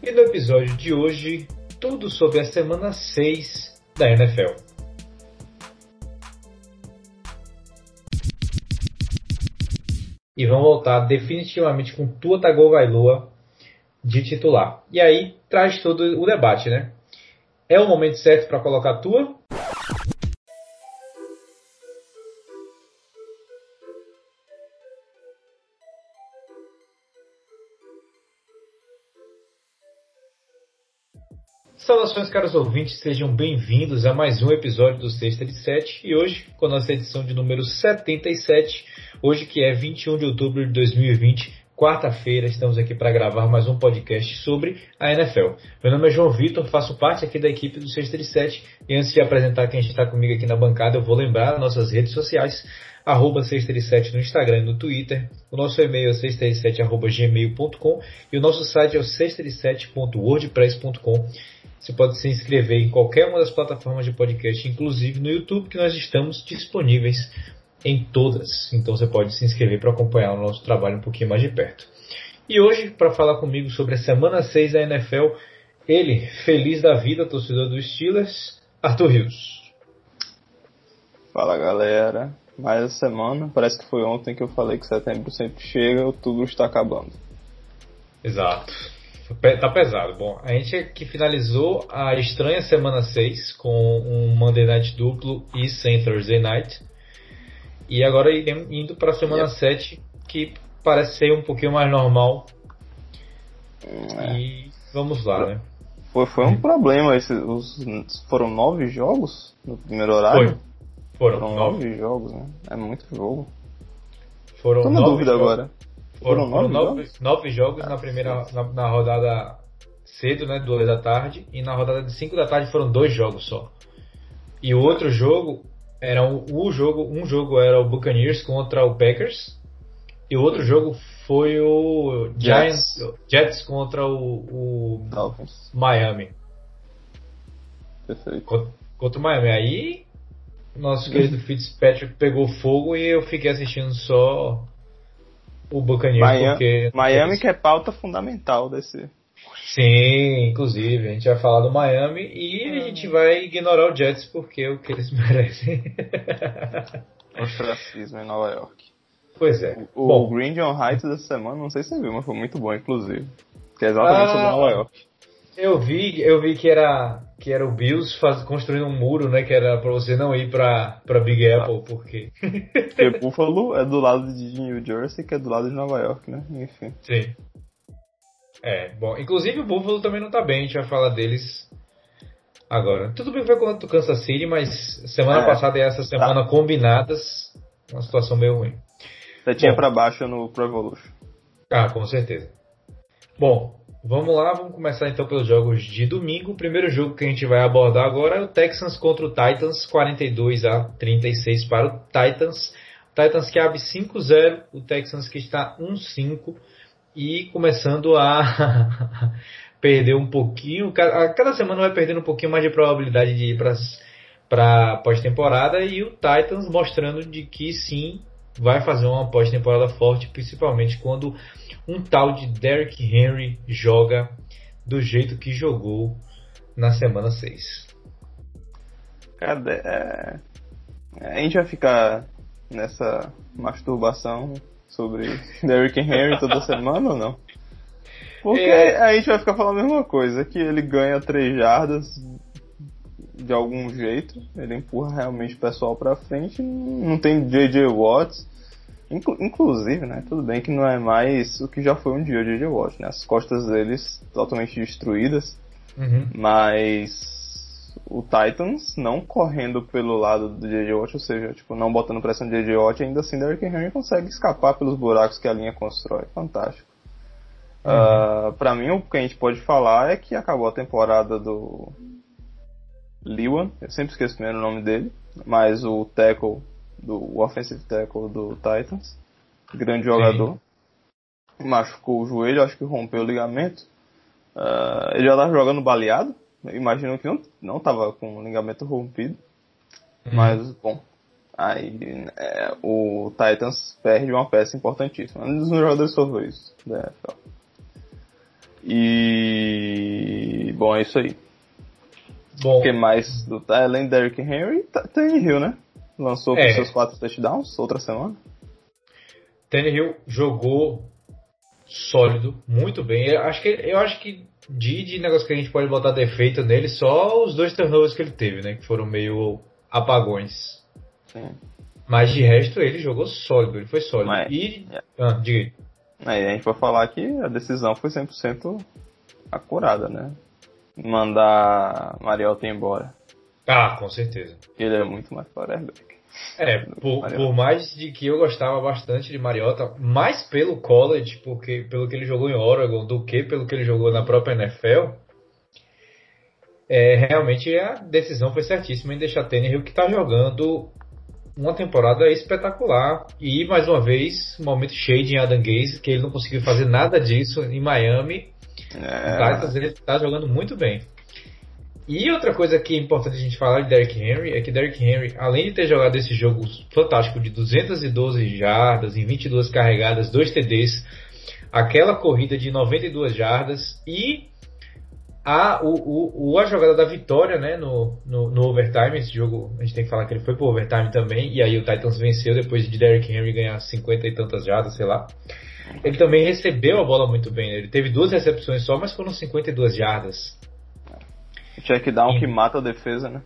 E no episódio de hoje, tudo sobre a semana 6 da NFL. E vamos voltar definitivamente com Tua Tagovailoa de titular. E aí traz todo o debate, né? É o momento certo para colocar Tua? Saudações, caros ouvintes, sejam bem-vindos a mais um episódio do Sexta de Sete e hoje com a nossa edição de número 77, hoje que é 21 de outubro de 2020, quarta-feira, estamos aqui para gravar mais um podcast sobre a NFL. Meu nome é João Vitor, faço parte aqui da equipe do Sexta de Sete e antes de apresentar quem está comigo aqui na bancada, eu vou lembrar nossas redes sociais, arroba 637 no Instagram e no Twitter. O nosso e-mail é 637.gmail.com e o nosso site é o 637.wordpress.com. Você pode se inscrever em qualquer uma das plataformas de podcast, inclusive no YouTube, que nós estamos disponíveis em todas. Então você pode se inscrever para acompanhar o nosso trabalho um pouquinho mais de perto. E hoje, para falar comigo sobre a semana 6 da NFL, ele, feliz da vida, torcedor dos Steelers, Arthur Rios. Fala galera, mais a semana, parece que foi ontem que eu falei que setembro sempre chega, outubro está acabando. Exato. Tá pesado. Bom, a gente que finalizou a estranha semana 6 com um Monday Night duplo e sem Thursday Night. E agora indo para a semana yeah. 7, que parece ser um pouquinho mais normal. É. E vamos lá, né? Foi, foi um problema. Esse, os, foram nove jogos no primeiro horário? Foi. Foram, foram nove. nove jogos, né? É muito jogo. Foram Tô na dúvida jogos. agora. Foram, foram nove, nove, jogos? nove jogos na primeira na, na, rodada cedo, né? Duas da tarde. E na rodada de 5 da tarde foram dois jogos só. E o outro jogo era o, o, jogo, um jogo era o Buccaneers contra o Packers. E o outro jogo foi o Giants, Jets, Jets contra o, o Miami. Perfeito. Contra, contra o Miami. Aí nosso querido Fitzpatrick pegou fogo e eu fiquei assistindo só o Buccaneers Miami, porque Miami que é pauta fundamental desse. Sim, inclusive a gente vai falar do Miami e a gente vai ignorar o Jets porque é o que eles merecem. Ostracismo em Nova York. Pois é. O, Bom, o Green John Heights dessa semana, não sei se você viu, mas foi muito bom, inclusive. Que é exatamente ah, sobre Nova York. Eu vi, eu vi que era que era o Bills faz, construindo um muro, né? Que era para você não ir para para Big Apple, porque porque Buffalo é do lado de New Jersey, que é do lado de Nova York, né? Enfim. Sim. É, bom, inclusive o Buffalo também não tá bem, a gente vai falar deles agora. Tudo bem que foi contra o Kansas City, mas semana é, passada e essa semana tá. combinadas, uma situação meio ruim. Você tinha para baixo no Pro Evolution. Ah, com certeza. Bom, Vamos lá, vamos começar então pelos jogos de domingo. O primeiro jogo que a gente vai abordar agora é o Texans contra o Titans, 42 a 36 para o Titans. O Titans que abre 5-0, o Texans que está 1-5 e começando a perder um pouquinho. A cada semana vai perdendo um pouquinho mais de probabilidade de ir para pós-temporada e o Titans mostrando de que sim vai fazer uma pós-temporada forte, principalmente quando um tal de Derrick Henry joga do jeito que jogou na semana 6. Cara, é... a gente vai ficar nessa masturbação sobre Derrick Henry toda semana ou não? Porque é... a gente vai ficar falando a mesma coisa, que ele ganha 3 jardas de algum jeito, ele empurra realmente o pessoal pra frente, não tem JJ Watts, inclusive, né, tudo bem que não é mais o que já foi um dia o J.J. Watt, né, as costas deles totalmente destruídas, uhum. mas o Titans não correndo pelo lado do J.J. Watt, ou seja, tipo, não botando pressão no J.J. Watt, ainda assim Derrick Henry consegue escapar pelos buracos que a linha constrói, fantástico. Uhum. Uh, pra mim, o que a gente pode falar é que acabou a temporada do Lewan, eu sempre esqueço o primeiro nome dele, mas o tackle do offensive tackle do Titans. Grande jogador. Sim. Machucou o joelho, acho que rompeu o ligamento. Uh, ele já estava jogando baleado. Imagino que não, não tava com o ligamento rompido. Uhum. Mas, bom. Aí é, o Titans perde uma peça importantíssima. Um dos meus jogadores favoritos da NFL. E. Bom, é isso aí. Bom, O que mais? Do, além do Derrick Henry, Hill, né? Lançou com É. seus quatro touchdowns outra semana. Tannehill jogou sólido, muito bem. Eu acho que, eu acho que de, de negócio que a gente pode botar defeito nele, só os dois turnovers que ele teve, né? Que foram meio apagões. Sim. Mas de resto ele jogou sólido, ele foi sólido. Mas- e. é. Ah, diga aí. Aí a gente vai falar que a decisão foi 100% acurada, né? Mandar Mariota embora. Ah, com certeza. Ele é muito mais quarterback. É, por, por mais de que eu gostava bastante de Mariota, mais pelo college, porque pelo que ele jogou em Oregon, do que pelo que ele jogou na própria NFL, é, realmente a decisão foi certíssima em deixar Tannehill que está jogando uma temporada espetacular e mais uma vez um momento shade em Adam Gaze, que ele não conseguiu fazer nada disso em Miami. É, ele está jogando muito bem. E outra coisa que é importante a gente falar de Derrick Henry é que Derrick Henry, além de ter jogado esse jogo fantástico de 212 jardas em 22 carregadas, 2 TDs, aquela corrida de 92 jardas e a, o, o, a jogada da vitória né, no, no, no overtime, esse jogo a gente tem que falar que ele foi pro overtime também, e aí o Titans venceu depois de Derrick Henry ganhar 50 e tantas jardas, sei lá. Ele também recebeu a bola muito bem, né? ele teve duas recepções só, mas foram 52 jardas. Check down Sim. que mata a defesa, né?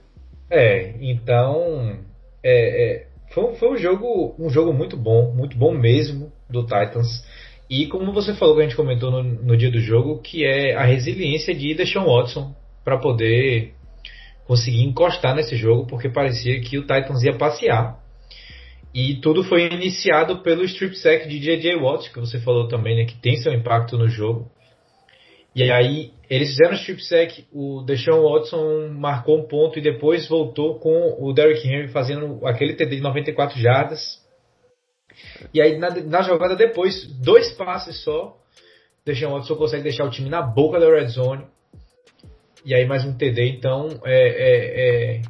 É, então é, é, foi, um- foi um jogo um jogo muito bom, muito bom mesmo do Titans. E como você falou que a gente comentou no, no dia do jogo, que é a resiliência de Deshaun Watson para poder conseguir encostar nesse jogo, porque parecia que o Titans ia passear. E tudo foi iniciado pelo strip sack de J.J. Watt, que você falou também, né, que tem seu impacto no jogo. E aí eles fizeram o strip sack, o Deshaun Watson marcou um ponto e depois voltou com o Derrick Henry fazendo aquele TD de 94 jardas. E aí na, na jogada depois, dois passes só, Deshaun Watson consegue deixar o time na boca da red zone. E aí mais um TD, então é, é, é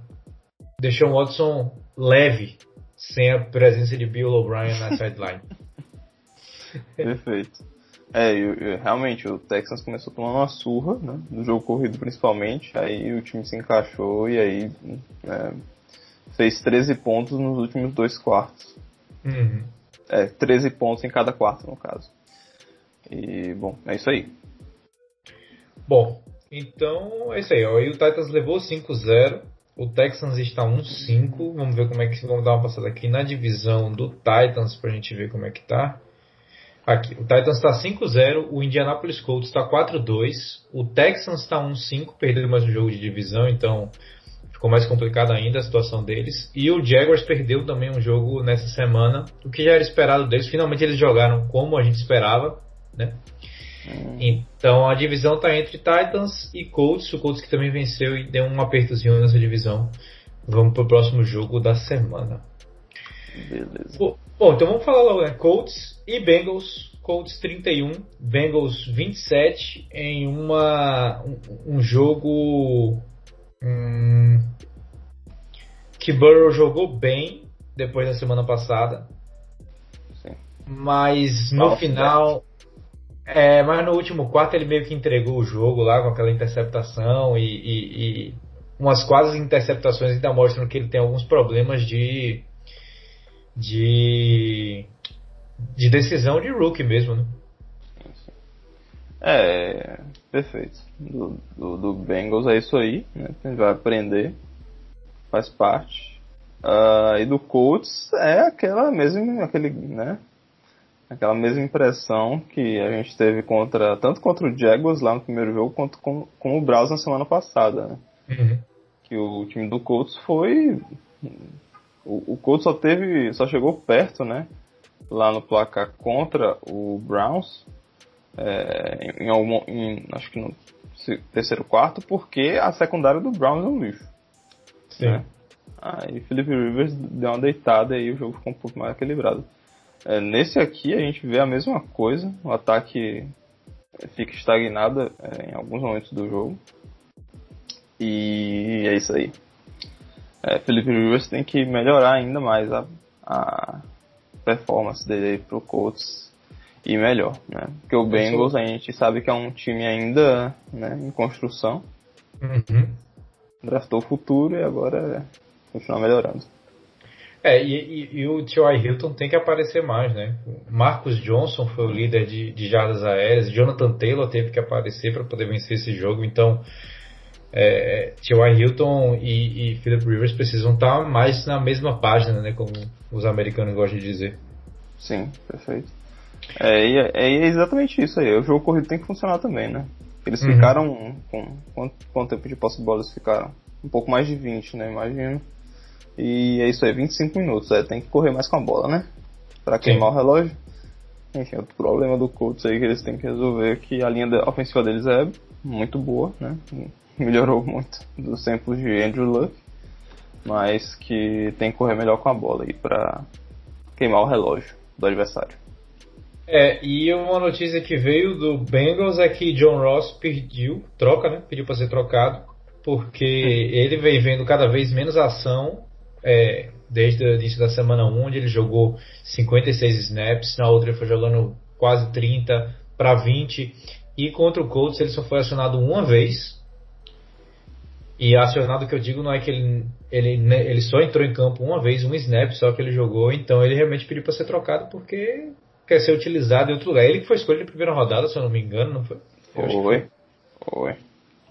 Deshaun Watson leve, sem a presença de Bill O'Brien na sideline. Perfeito. É, e, e, realmente, o Texans começou tomando uma surra, né? No jogo corrido principalmente. Aí o time se encaixou e aí é, fez 13 pontos nos últimos dois quartos. Uhum. É, 13 pontos em cada quarto, no caso. E, bom, é isso aí. Bom, então é isso aí. Ó. E o Titans levou 5-0. O Texans está 1-5. Vamos ver como é que vamos dar uma passada aqui na divisão do Titans pra gente ver como é que tá. Aqui, o Titans está 5-0, o Indianapolis Colts está 4-2, o Texans está 1-5, perdeu mais um jogo de divisão, então ficou mais complicada ainda a situação deles. E o Jaguars perdeu também um jogo nessa semana, o que já era esperado deles. Finalmente eles jogaram como a gente esperava, né? Então a divisão está entre Titans e Colts, o Colts que também venceu e deu um apertozinho nessa divisão. Vamos pro próximo jogo da semana. Beleza. Bom, então vamos falar logo, né? Colts e Bengals. Colts 31, Bengals 27 em uma, um, um jogo hum, que Burrow jogou bem depois da semana passada. Sim. Mas no Nossa, final. É, mas no último quarto ele meio que entregou o jogo lá com aquela interceptação e, e- e umas quase interceptações ainda mostram que ele tem alguns problemas de de de decisão de rookie mesmo, né? É, perfeito. Do, do, do Bengals é isso aí, né? A gente vai aprender, faz parte. Ah, e do Colts é aquela mesma, aquele, né? Aquela mesma impressão que a gente teve contra tanto contra o Jaguars lá no primeiro jogo quanto com, com o Browns na semana passada, né? Uhum. Que o time do Colts foi o, o Colts só teve, só chegou perto, né? Lá no placar contra o Browns é, em, algum, em, acho que no terceiro quarto, porque a secundária do Browns é um lixo. Sim. né? Aí Felipe Rivers deu uma deitada e o jogo ficou um pouco mais equilibrado. É, nesse aqui a gente vê a mesma coisa, o ataque fica estagnado é, em alguns momentos do jogo. E é isso aí. É, Felipe Rivers tem que melhorar ainda mais a, a performance dele aí pro Colts. e melhor, né? Porque o Bengals a gente sabe que é um time ainda né, em construção. Uhum. Draftou o futuro e agora é continuar melhorando. É, e, e, e o T.Y. Hilton tem que aparecer mais, né? Marcus Johnson foi o líder de, de jardas aéreas, Jonathan Taylor teve que aparecer para poder vencer esse jogo, então é, T.Y. Hilton e, e Philip Rivers precisam estar mais na mesma página, né? Como os americanos gostam de dizer. Sim, perfeito. É, é, é exatamente isso aí. O jogo corrido tem que funcionar também, né? Eles uhum. ficaram. Com, quanto, quanto tempo de posse de bola eles ficaram? Um pouco mais de 20, né? Imagino. E é isso aí, 25 minutos. É, tem que correr mais com a bola, né? Pra queimar Sim. o relógio. Enfim, outro problema do Colts aí que eles têm que resolver é que a linha ofensiva deles é muito boa, né? Melhorou muito dos tempos de Andrew Luck. Mas que tem que correr melhor com a bola aí pra queimar o relógio do adversário. É, e uma notícia que veio do Bengals é que John Ross pediu, troca, né? Pediu para ser trocado, porque ele vem vendo cada vez menos ação é, desde o início da semana 1, onde ele jogou 56 snaps, na outra ele foi jogando quase 30 para 20, e contra o Colts ele só foi acionado uma vez. E acionado que eu digo não é que ele, ele, ele só entrou em campo uma vez, um snap só que ele jogou, então ele realmente pediu para ser trocado porque quer ser utilizado em outro lugar. Ele que foi escolhido na primeira rodada, se eu não me engano, não foi? Foi. Foi.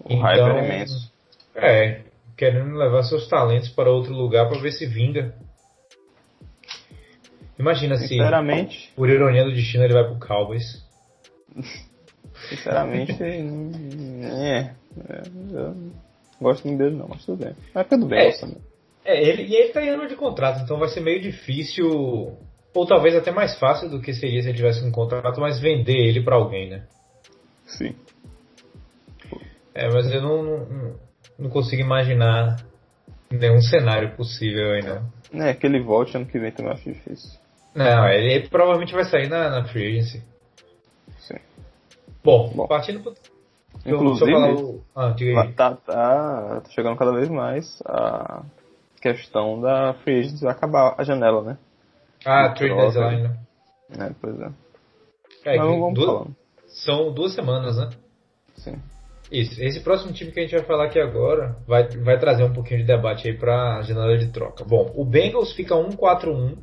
O então, hype é imenso. É, querendo levar seus talentos para outro lugar para ver se vinga. Imagina se, por ironia do destino, ele vai pro Cowboys. Sinceramente, é, é, eu não gosto muito dele não, mas tudo bem. Mas tudo bem, é, também. É, ele, e ele tá em ano de contrato, então vai ser meio difícil, ou talvez até mais fácil do que seria se ele tivesse um contrato, mas vender ele para alguém, né? Sim. É, mas eu não, não, não consigo imaginar nenhum cenário possível aí, não. É, que ele volte ano que vem também acho difícil. Não, ele, ele provavelmente vai sair na, na Free Agency. Sim. Bom, Bom. partindo pro. Inclusive, o... ah, tá, tá, tá chegando cada vez mais a questão da Free vai acabar a janela, né? Ah, trade deadline, né? É, pois é. é Mas vamos duas, falando. São duas semanas, né? Sim. Isso. Esse próximo time que a gente vai falar aqui agora vai, vai trazer um pouquinho de debate aí para a janela de troca. Bom, o Bengals fica 1-4-1.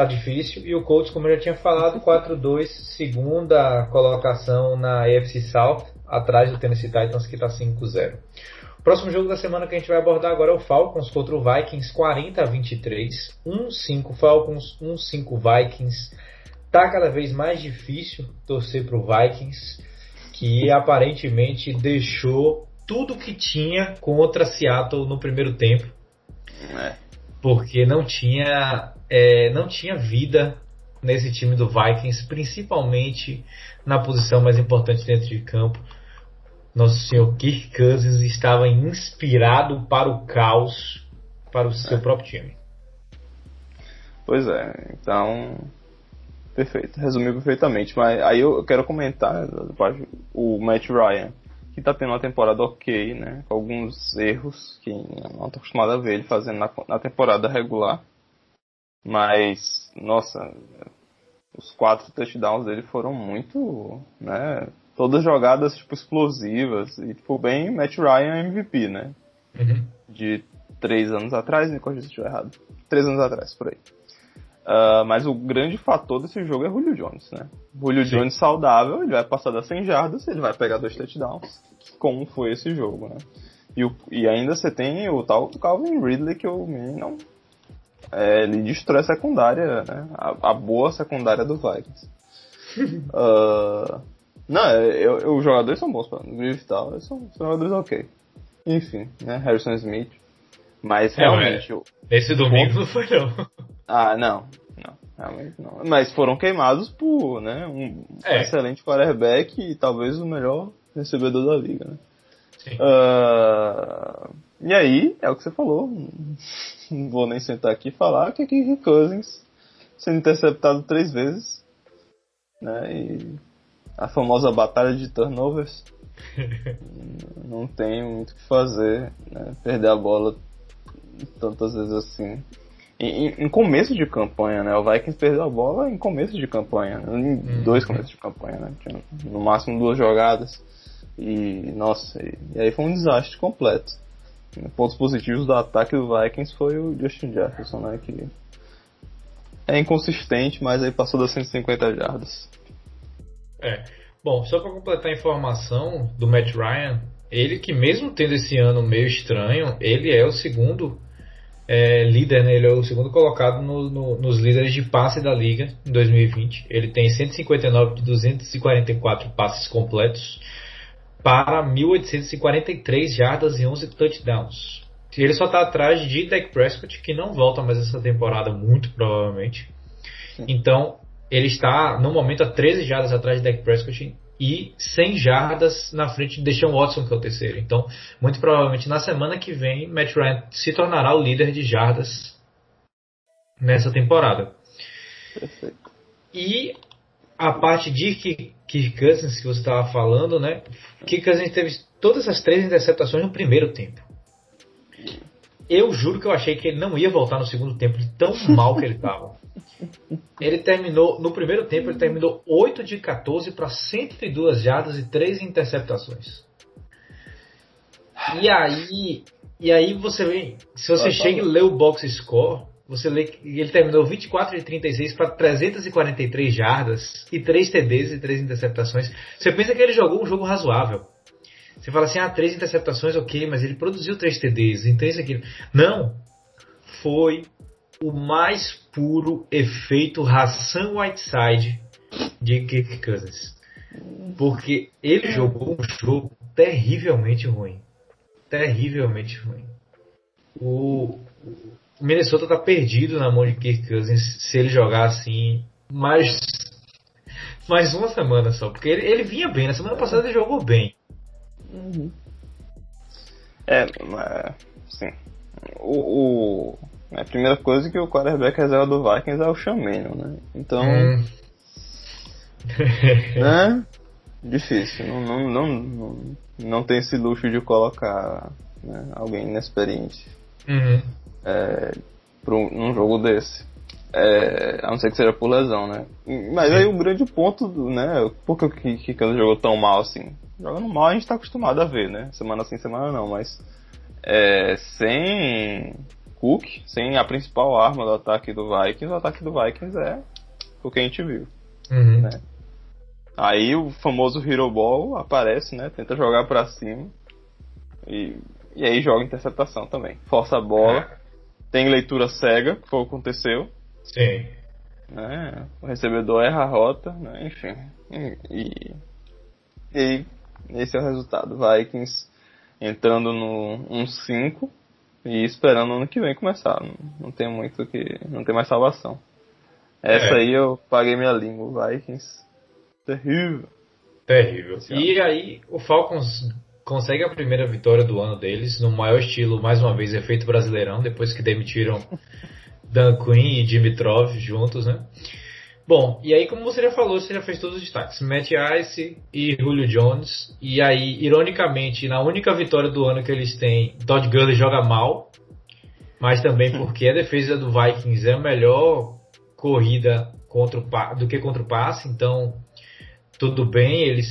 Tá difícil. E o Colts, como eu já tinha falado, 4-2, segunda colocação na AFC South, atrás do Tennessee Titans, que está 5-0. O próximo jogo da semana que a gente vai abordar agora é o Falcons contra o Vikings, 40 a 23. 1-5 Falcons, 1-5 Vikings. Tá cada vez mais difícil torcer para o Vikings que aparentemente deixou tudo que tinha contra Seattle no primeiro tempo. É. Porque não tinha, é, não tinha vida nesse time do Vikings, principalmente na posição mais importante dentro de campo. Nosso senhor Kirk Cousins estava inspirado para o caos para o seu é. próprio time. Pois é, então Perfeito, resumiu perfeitamente. Mas aí eu quero comentar o Matt Ryan, que tá tendo uma temporada ok, né? Com alguns erros que não tô acostumado a ver ele fazendo na, na temporada regular. Mas, nossa, os quatro touchdowns dele foram muito, né? Todas jogadas tipo explosivas e tipo bem Matt Ryan MVP, né? Uhum. De três anos atrás, me corrija se estiver errado. Três anos atrás, por aí. Uh, mas o grande fator desse jogo é Julio Jones, né? Julio Sim. Jones saudável, ele vai passar das 100 jardas, ele vai pegar dois touchdowns, como foi esse jogo, né? E, o, e ainda você tem o tal do Calvin Ridley, que o menino é, ele destrói a secundária, né? A, a boa secundária do Vikings. uh, não, é, eu, eu, os jogadores são bons, para e tal, são, são jogadores ok. Enfim, né? Harrison Smith. Mas é, realmente. É, esse domingo não foi não. Ah, não. Não, realmente não. Mas foram queimados por né, um é. excelente quarterback e talvez o melhor recebedor da liga, né? Uh, e aí, é o que você falou. Não vou nem sentar aqui e falar que aqui Cousins sendo interceptado três vezes. Né, e a famosa batalha de turnovers. não tem muito o que fazer. Né, perder a bola tantas vezes assim em, em, começo de campanha, né? O Vikings perdeu a bola em começo de campanha, né? em uhum. dois começos de campanha, né? Tinha no máximo duas jogadas. E, nossa, e, e aí foi um desastre completo. Pontos positivos do ataque do Vikings foi o Justin Jefferson, né? Que é inconsistente, mas aí passou das 150 jardas. É. Bom, só para completar a informação do Matt Ryan, ele que mesmo tendo esse ano meio estranho, ele é o segundo é, líder, né? ele é o segundo colocado no, no, nos líderes de passe da liga em 2020. Ele tem 159 de 244 passes completos para 1843 jardas e 11 touchdowns. Ele só está atrás de Dak Prescott, que não volta mais essa temporada, muito provavelmente. Então, ele está no momento a 13 jardas atrás de Dak Prescott e 100 jardas na frente de Deshaun Watson, que é o terceiro. Então, muito provavelmente na semana que vem, Matt Ryan se tornará o líder de jardas nessa temporada. Perfeito. E a parte de Kirk Cousins que você estava falando, né? Kirk Cousins teve todas as três interceptações no primeiro tempo. Eu juro que eu achei que ele não ia voltar no segundo tempo, de tão mal que ele estava. Ele terminou, no primeiro tempo, ele terminou 8 de 14 para 102 jardas e 3 interceptações. E aí, e aí você vem, se você chega e lê o box score, você lê que ele terminou 24 de 36 para 343 jardas e 3 TDs e 3 interceptações. Você pensa que ele jogou um jogo razoável. Você fala assim, ah, 3 interceptações, ok, mas ele produziu 3 TDs, então isso aqui. Não. Foi o mais puro efeito ração Whiteside de Kirk Cousins. Porque ele jogou um jogo terrivelmente ruim. Terrivelmente ruim. O, Minnesota tá perdido na mão de Kirk Cousins se ele jogar assim mais, mais uma semana só. Porque ele, ele vinha bem. Na semana passada ele jogou bem. Uhum. É, mas, sim. O, o, a primeira coisa é que o quarterback reserva do Vikings é o Sean né? Então. Hum. né? Difícil. Não, não, não, não, não tem esse luxo de colocar né, alguém inexperiente uhum. é, um, num jogo desse. É, a não ser que seja por lesão, né? Mas aí o grande ponto, né? Por que o Kikano jogou tão mal assim? Jogando mal a gente tá acostumado a ver, né? Semana sim, semana não, mas é, sem Cook, sem a principal arma do ataque do Vikings, o ataque do Vikings é o que a gente viu. Uhum. Né? Aí o famoso Hero Ball aparece, né? Tenta jogar para cima. E, e aí joga interceptação também. Força a bola. É. Tem leitura cega, que foi o que aconteceu. Sim. Né? O recebedor erra a rota, né? enfim. E, e, e esse é o resultado. Vikings entrando no 1-5 e esperando ano que vem começar. Não, não tem muito que. Não tem mais salvação. Essa é. aí eu paguei minha língua, Vikings. Terrível. Terrível. E aí o Falcons consegue a primeira vitória do ano deles, no maior estilo, mais uma vez, efeito brasileirão, depois que demitiram Dan Quinn e Dimitrov juntos, né? Bom, e aí como você já falou, você já fez todos os destaques. Matt Ice e Julio Jones. E aí, ironicamente, na única vitória do ano que eles têm, Todd Gurley joga mal. Mas também porque a defesa do Vikings é a melhor corrida contra o, do que contra o passe. Então, tudo bem, eles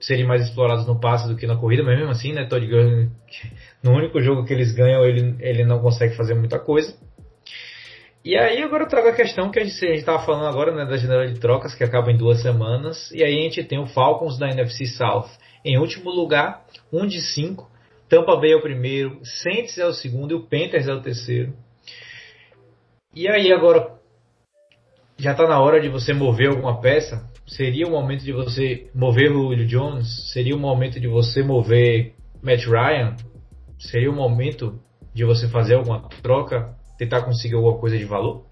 seriam mais explorados no passe do que na corrida. Mas mesmo assim, né, Todd Gurley, no único jogo que eles ganham, ele, ele não consegue fazer muita coisa. E aí agora eu trago a questão que a gente estava falando agora né, da janela de trocas que acaba em duas semanas. E aí a gente tem o Falcons da NFC South em último lugar, um de cinco. Tampa Bay é o primeiro, Saints é o segundo e o Panthers é o terceiro. E aí agora já está na hora de você mover alguma peça? Seria o momento de você mover o Julio Jones? Seria o momento de você mover Matt Ryan? Seria o momento de você fazer alguma troca? Tentar conseguir alguma coisa de valor?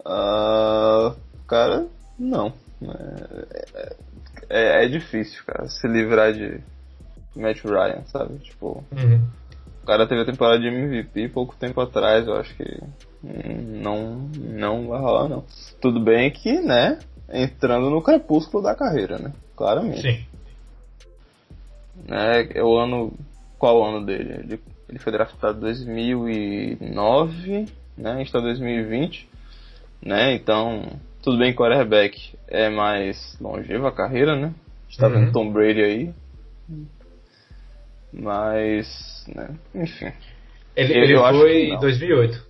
Uh, cara, não. É, é, é, difícil, cara, se livrar de Matt Ryan, sabe? Tipo, uhum. o cara teve a temporada de MVP pouco tempo atrás, eu acho que não, não vai rolar, não. Tudo bem que, né, entrando no crepúsculo da carreira, né? Claramente. Sim. É, é o ano. Qual o ano dele? Ele ele foi draftado em 2009, né? A gente tá em 2020, né? Então, tudo bem que o quarterback é mais longevo a carreira, né? A gente tá uhum. vendo Tom Brady aí. Mas, né? Enfim. Ele, ele foi em 2008.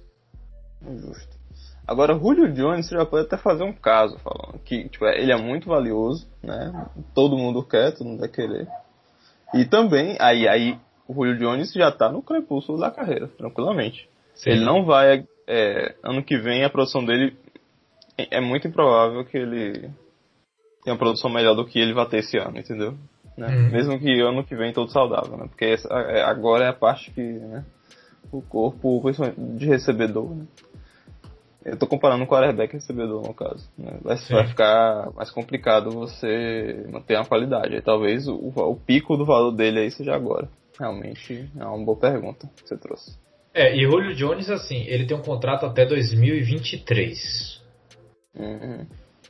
Justo. Agora, Julio Jones, você já pode até fazer um caso falando que tipo, ele é muito valioso, né? Todo mundo quer, todo mundo vai querer. E também, aí, aí o Julio Jones já tá no crepúsculo da carreira, tranquilamente. Sim. Ele não vai. É, ano que vem a produção dele é, é muito improvável que ele tenha uma produção melhor do que ele vai ter esse ano, entendeu? Né? Uhum. Mesmo que ano que vem todo saudável, né? Porque essa, é, agora é a parte que né, o corpo de recebedor, né? Eu tô comparando com o quarterback recebedor, no caso. Né? Vai, vai, ficar mais complicado você manter a qualidade. Aí, talvez o, o, pico do valor dele aí seja agora. Realmente é uma boa pergunta que você trouxe. É, e Julio Jones, assim, ele tem um contrato até 2023. Uhum.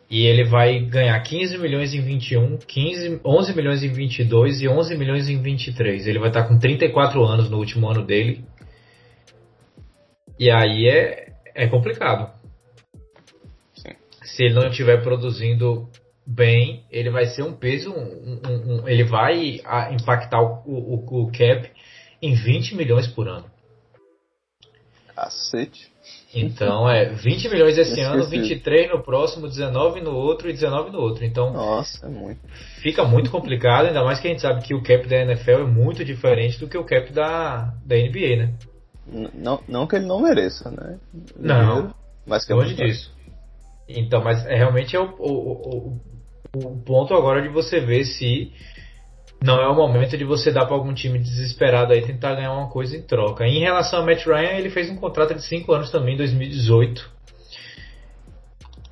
E ele vai ganhar 15 milhões em 21, 15, 11 milhões em 22 e 11 milhões em 23. Ele vai estar com 34 anos no último ano dele. E aí é, é complicado. Sim. Se ele não estiver produzindo bem, ele vai ser um peso, um, um, um, ele vai impactar o, o, o, cap em 20 milhões por ano. Cacete. Então é 20 milhões esse ano, 23 no próximo, 19 no outro e 19 no outro. Então Nossa, é muito. fica muito complicado, ainda mais que a gente sabe que o cap da NFL é muito diferente do que o cap da, da NBA, né? Não, não que ele não mereça, né? Não. Mas que é longe disso. Então, mas é, realmente é o, o, o, o ponto agora de você ver se não é o momento de você dar para algum time desesperado aí tentar ganhar uma coisa em troca. Em relação a Matt Ryan, ele fez um contrato de 5 anos também em 2018.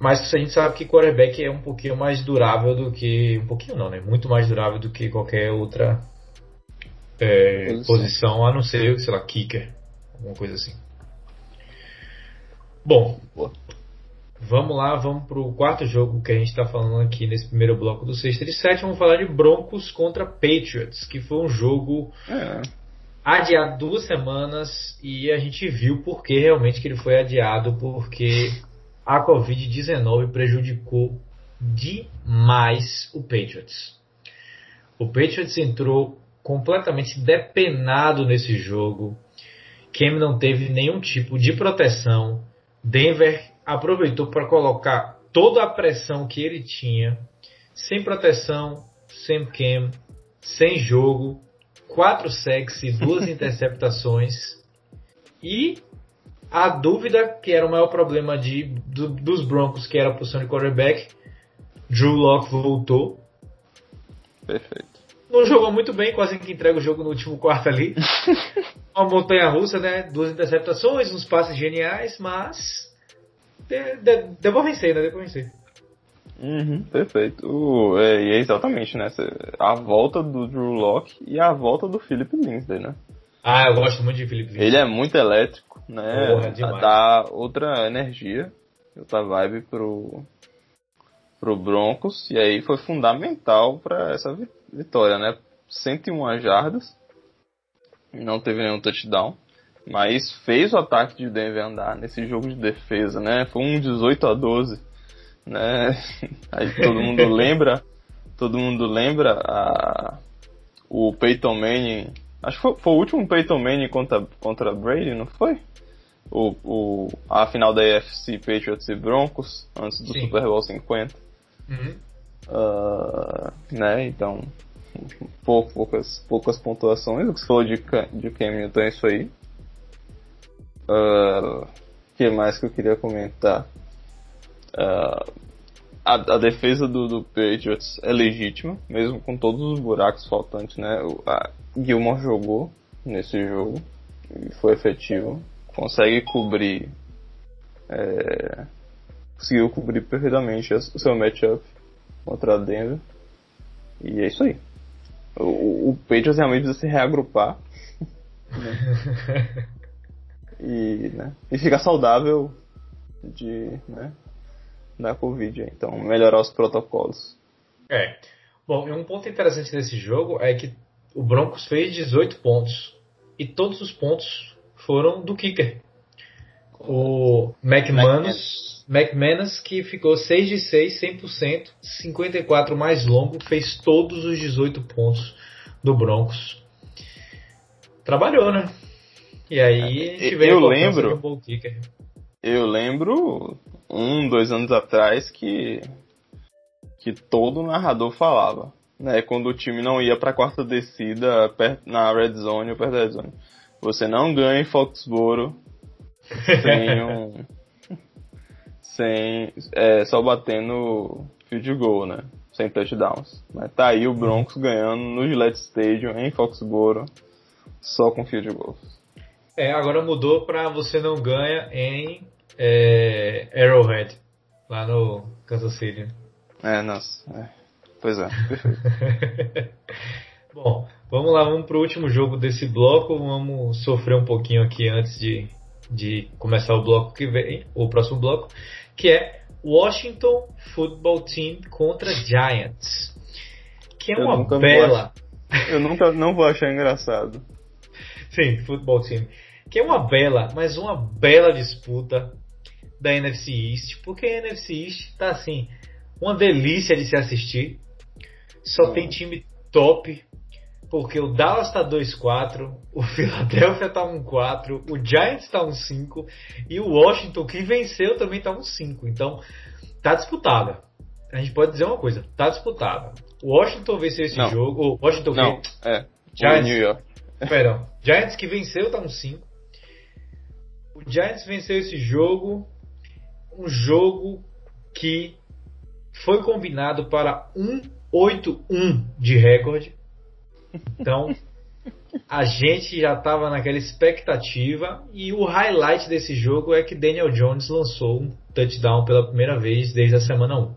Mas a gente sabe que quarterback é um pouquinho mais durável do que. Um pouquinho não, né? Muito mais durável do que qualquer outra é, posição. posição, a não ser, sei lá, kicker alguma coisa assim. Bom, vamos lá, vamos para o quarto jogo que a gente está falando aqui nesse primeiro bloco do 6 e 7. Vamos falar de Broncos contra Patriots, que foi um jogo é. adiado duas semanas e a gente viu por que realmente que ele foi adiado, porque a Covid-19 prejudicou demais o Patriots. O Patriots entrou completamente depenado nesse jogo. Cam não teve nenhum tipo de proteção. Denver aproveitou para colocar toda a pressão que ele tinha, sem proteção, sem Cam, sem jogo, quatro sacks e duas interceptações. E a dúvida que era o maior problema de, do, dos Broncos, que era a posição de quarterback, Drew Locke voltou. Perfeito. Não jogou muito bem, quase que entrega o jogo no último quarto ali. uma montanha russa, né? Duas interceptações, uns passes geniais, mas. Deu pra vencer, né? Pra vencer. Uhum, perfeito. é, e é exatamente, né? A volta do Drew Locke e a volta do Philip Lindsay, né? Ah, eu gosto muito de Philip Lindsay. Ele é muito elétrico, né? Porra, demais. Dá outra energia, outra vibe pro, pro Broncos. E aí foi fundamental para essa vitória, né? 101 jardas não teve nenhum touchdown, mas fez o ataque de Denver andar nesse jogo de defesa, né? Foi um 18 a 12, né? Aí todo mundo lembra, todo mundo lembra a, o Peyton Manning, acho que foi, foi o último Peyton Manning contra, contra Brady, não foi? O, o, a final da AFC Patriots e Broncos, antes do Sim. Super Bowl 50. Uhum. Uh, né, então poucas, poucas pontuações. O que você falou de, de Cam Newton é isso aí. O uh, ah, que mais que eu queria comentar? Uh, a, a, defesa do, do, Patriots é legítima, mesmo com todos os buracos faltantes, né? O, a Gilmore jogou nesse jogo e foi efetivo. Consegue cobrir. É, conseguiu cobrir perfeitamente o seu matchup contra a Denver. E é isso aí. O, o Patriots realmente precisa se reagrupar. e, né? e ficar saudável de, né? da Covid. Então, melhorar os protocolos. É. Bom, e um ponto interessante desse jogo é que o Broncos fez 18 pontos. E todos os pontos foram do kicker. O McManus, McManus que ficou 6 de 6, 100%, 54 mais longo, fez todos os 18 pontos do Broncos. Trabalhou, né? E aí a gente vê eu lembro, do goal kicker. Eu lembro um, dois anos atrás que que todo narrador falava, né? Quando o time não ia para a quarta descida perto, na red zone ou perto da red zone, você não ganha em Foxboro sem um sem é, só batendo field goal, né? Sem touchdowns. Mas tá aí o Broncos ganhando no Gillette Stadium em Foxboro só com field goals. É, agora mudou para você não ganha em é, Arrowhead, lá no Kansas City. É, nossa. É. Pois é, Bom, vamos lá, vamos pro último jogo desse bloco. Vamos sofrer um pouquinho aqui antes de, de começar o bloco que vem, o próximo bloco, que é Washington Football Team contra Giants. Que é Eu uma bela. Eu nunca não vou achar engraçado. Sim, Football Team. Que é uma bela, mas uma bela disputa da NFC East, porque a NFC East tá assim, uma delícia de se assistir. Só Hum. tem time top, porque o Dallas tá 2-4, o Philadelphia tá 1-4, o Giants tá 1-5 e o Washington que venceu também tá 1-5. Então, tá disputada. A gente pode dizer uma coisa, tá disputada. O Washington venceu esse Não. jogo, o Washington Não, é. Giants. O New York. Perdão. Giants que venceu tá um 5. O Giants venceu esse jogo. Um jogo que foi combinado para 1-8-1 de recorde. Então, a gente já estava naquela expectativa. E o highlight desse jogo é que Daniel Jones lançou um touchdown pela primeira vez desde a semana 1.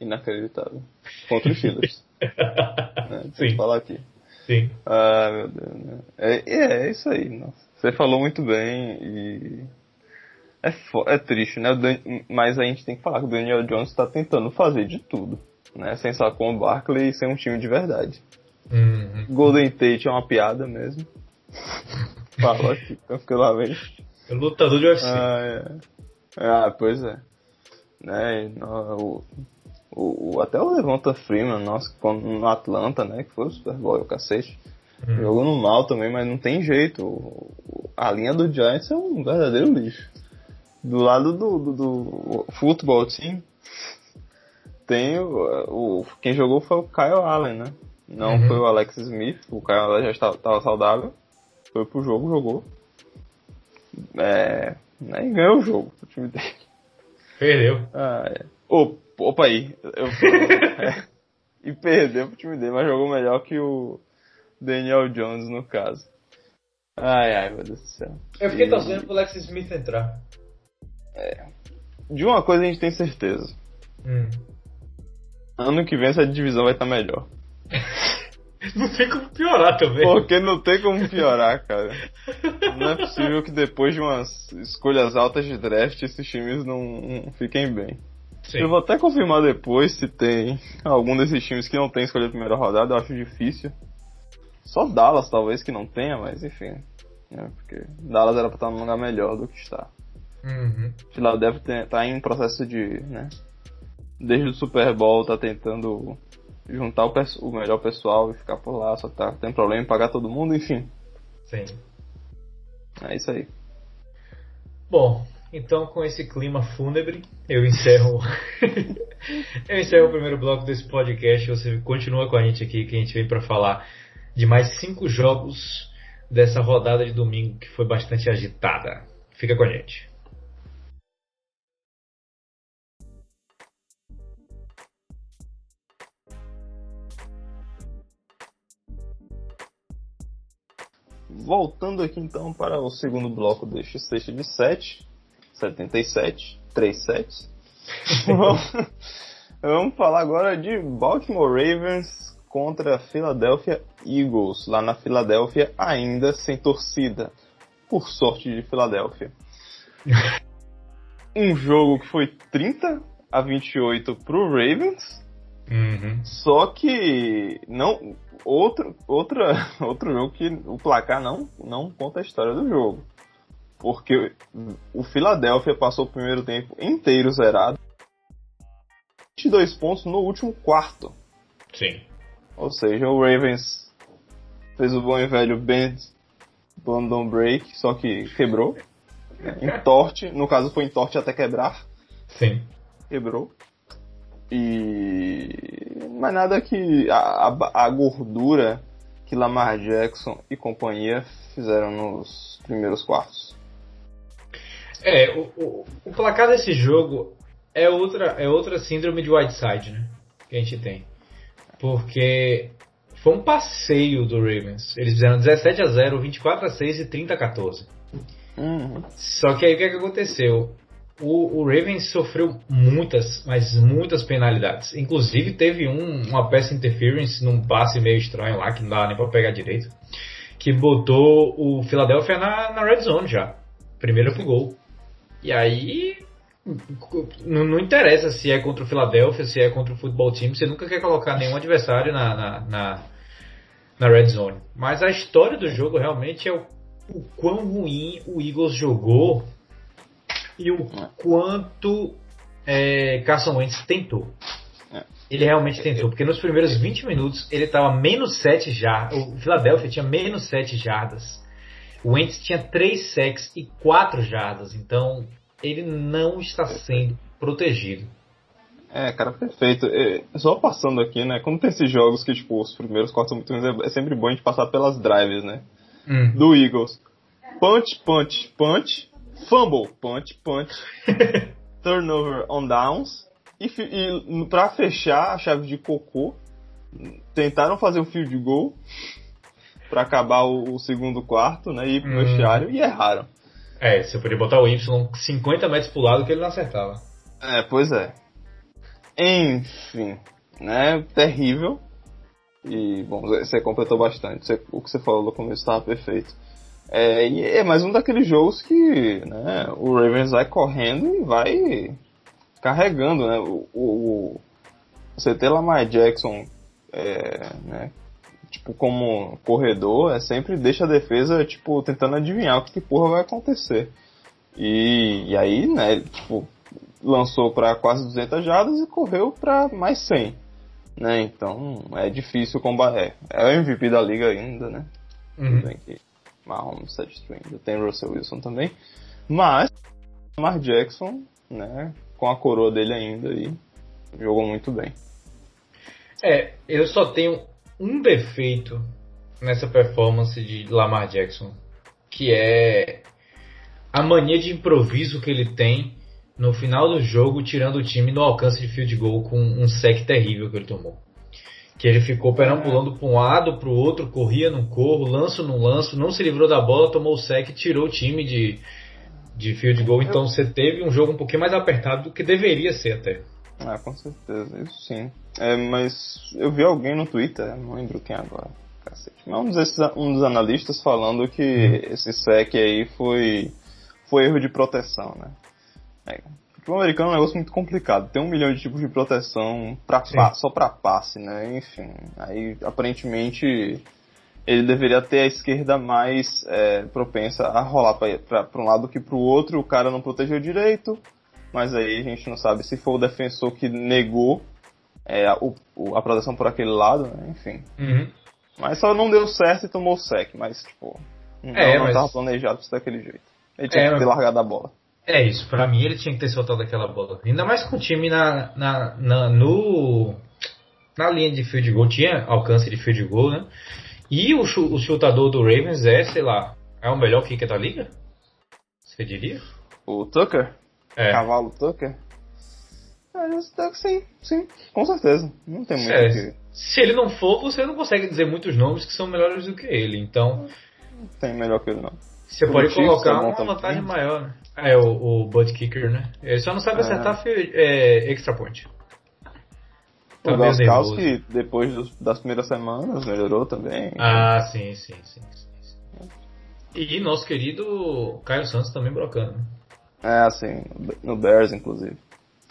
Inacreditável. Contra os Steelers. né? Sim. falar aqui. Sim. Ah, meu Deus. Né? É, é, é isso aí. Nossa. Você falou muito bem e. É, é triste, né? Mas a gente tem que falar que o Daniel Jones está tentando fazer de tudo. Né? Sem Saquon Barkley e sem um time de verdade. Uhum. Golden Tate é uma piada mesmo. Fala aqui tranquilamente. Lutador de UFC. Ah, é. Ah, pois é. Né, o, o, até o Levanta Freeman, nosso, no Atlanta, né, que foi o Super Bowl, o cacete. Hum. Jogou no mal também, mas não tem jeito. A linha do Giants é um verdadeiro lixo. Do lado do, do, do futebol team, tem o, o- Quem jogou foi o Kyle Allen, né? Não Uhum. foi o Alex Smith. O Kyle Allen já estava, saudável. Foi pro jogo, jogou. É. Né, e ganhou o jogo. O time dele. Perdeu. Ah, é. Ô, opa aí. Eu, é. E perdeu pro time dele, mas jogou melhor que o Daniel Jones no caso. Ai, ai, meu Deus do céu. Eu fiquei E- torcendo pro Lex Smith entrar. De uma coisa a gente tem certeza. Hum. Ano que vem essa divisão vai estar melhor. Não tem como piorar também. Porque não tem como piorar, cara. Não é possível que depois de umas escolhas altas de draft esses times não, não fiquem bem. Sim. Eu vou até confirmar depois se tem algum desses times que não tem escolha de primeira rodada, eu acho difícil. Só Dallas talvez que não tenha, mas enfim. né, porque Dallas era pra estar num lugar melhor do que está. Uhum. Philadelphia tá em processo de, né? Desde o Super Bowl tá tentando juntar o, o melhor pessoal e ficar por lá, só tá tem problema em pagar todo mundo, enfim. Sim. É isso aí. Bom, então com esse clima fúnebre, eu encerro. eu encerro o primeiro bloco desse podcast. Você continua com a gente aqui, que a gente vem para falar de mais cinco jogos dessa rodada de domingo que foi bastante agitada. Fica com a gente. Voltando aqui então para o segundo bloco deste sexta de 7, 77, 37. vamos, vamos falar agora de Baltimore Ravens contra Philadelphia Eagles, lá na Filadélfia, ainda sem torcida, por sorte de Filadélfia. um jogo que foi 30 a 28 pro Ravens, Uhum. só que não outro outra outro jogo que o placar não não conta a história do jogo. Porque o Philadelphia passou o primeiro tempo inteiro zerado. 22 pontos no último quarto. Sim. Ou seja, o Ravens fez o bom e velho bend, London break, só que quebrou. Em torte, no caso foi em torte até quebrar. Sim. Quebrou. E. Mas nada que a, a, a gordura que Lamar Jackson e companhia fizeram nos primeiros quartos. É, o, o, o, placar desse jogo é outra, é outra síndrome de Whiteside, né? Que a gente tem. Porque foi um passeio do Ravens. Eles fizeram 17 a 0, 24 a 6 e 30 a 14. Uhum. Só que aí o que, é que aconteceu? O, o, Ravens sofreu muitas, mas muitas penalidades. Inclusive teve um, uma peça interference num passe meio estranho lá, que não dava nem pra pegar direito. Que botou o Philadelphia na, na red zone já. Primeiro pro gol. E aí. Não, não, interessa se é contra o Philadelphia, se é contra o futebol time, você nunca quer colocar nenhum adversário na, na, na, na red zone. Mas a história do jogo realmente é o, o quão ruim o Eagles jogou e o quanto é, Carson Wentz tentou. É. Ele realmente tentou, porque nos primeiros 20 minutos ele estava menos 7 jardas. O Philadelphia tinha menos 7 jardas o Wentz tinha 3 sacks e 4 jardas, então ele não está sendo protegido. É, cara, perfeito. É, só passando aqui, né? Quando tem esses jogos que, tipo, os primeiros quartos são muito ruins, é sempre bom a gente passar pelas drives, né? Hum. Do Eagles. Punch, punch, punch. Fumble, punch, punch. turnover on downs. E, e pra fechar a chave de cocô, tentaram fazer o field goal para acabar o, o, segundo quarto, né? E ir pro hum. vestiário e erraram. É, você podia botar o Y 50 metros pro lado que ele não acertava. É, pois é. Enfim, né? Terrível. E, bom, você completou bastante. O que você falou no começo estava perfeito. É, e é mais um daqueles jogos que né, o Ravens vai correndo e vai carregando, né? O, o, você ter Lamar Jackson é, né, tipo, como corredor, é sempre deixa a defesa, tipo, tentando adivinhar o que, que porra vai acontecer. E, e aí, né, tipo, lançou para quase 200 jardas e correu para mais 100. Né? Então, é difícil combater. É, o MVP da liga ainda, né? Uhum. Bem que Mahomes está destruindo. Tem Russell Wilson também. Mas, Lamar Jackson, né, com a coroa dele ainda aí, jogou muito bem. É, eu só tenho um defeito nessa performance de Lamar Jackson, que é a mania de improviso que ele tem no final do jogo, tirando o time no alcance de field goal com um sec terrível que ele tomou. Que ele ficou perambulando para um lado, para o outro, corria no corro, lanço no lanço, não se livrou da bola, tomou o sec e tirou o time de, de field goal. Então você teve um jogo um pouquinho mais apertado do que deveria ser até. Ah, com certeza, isso sim. É, mas eu vi alguém no Twitter, não lembro quem agora, cacete, mas um dos, um dos analistas falando que esse SEC aí foi, foi erro de proteção, né? É, o americano é um negócio muito complicado. Tem um milhão de tipos de proteção pra só para passe, né? Enfim, aí aparentemente ele deveria ter a esquerda mais é, propensa a rolar para um lado que para o outro. O cara não protegeu direito, mas aí a gente não sabe se foi o defensor que negou é, a, o, a proteção por aquele lado, né? enfim. Uhum. Mas só não deu certo e tomou o sec, mas tipo, não, é, não mas... tava planejado pra ser daquele jeito. Ele tinha é, que ter largado a bola. É isso, pra mim ele tinha que ter soltado aquela bola. Ainda mais com o time na, na, na, no, na linha de field goal, tinha alcance de field goal, né? E o, o chutador do Ravens é, sei lá, é o melhor kicker da liga? Você diria? O Tucker? É. Cavalo Tucker? É, sim, sim, com certeza. Não tem muito é, que... Se ele não for, você não consegue dizer muitos nomes que são melhores do que ele. Então. Não tem melhor que ele, não. Você o pode colocar é uma vantagem maior, né? É, o, o Bud Kicker, né? Ele só não sabe é. acertar é, extra point. Tá o que depois dos, das primeiras semanas melhorou também. Ah, sim, sim, sim. sim, sim. E nosso querido Caio Santos também brocando. É, assim, no Bears, inclusive.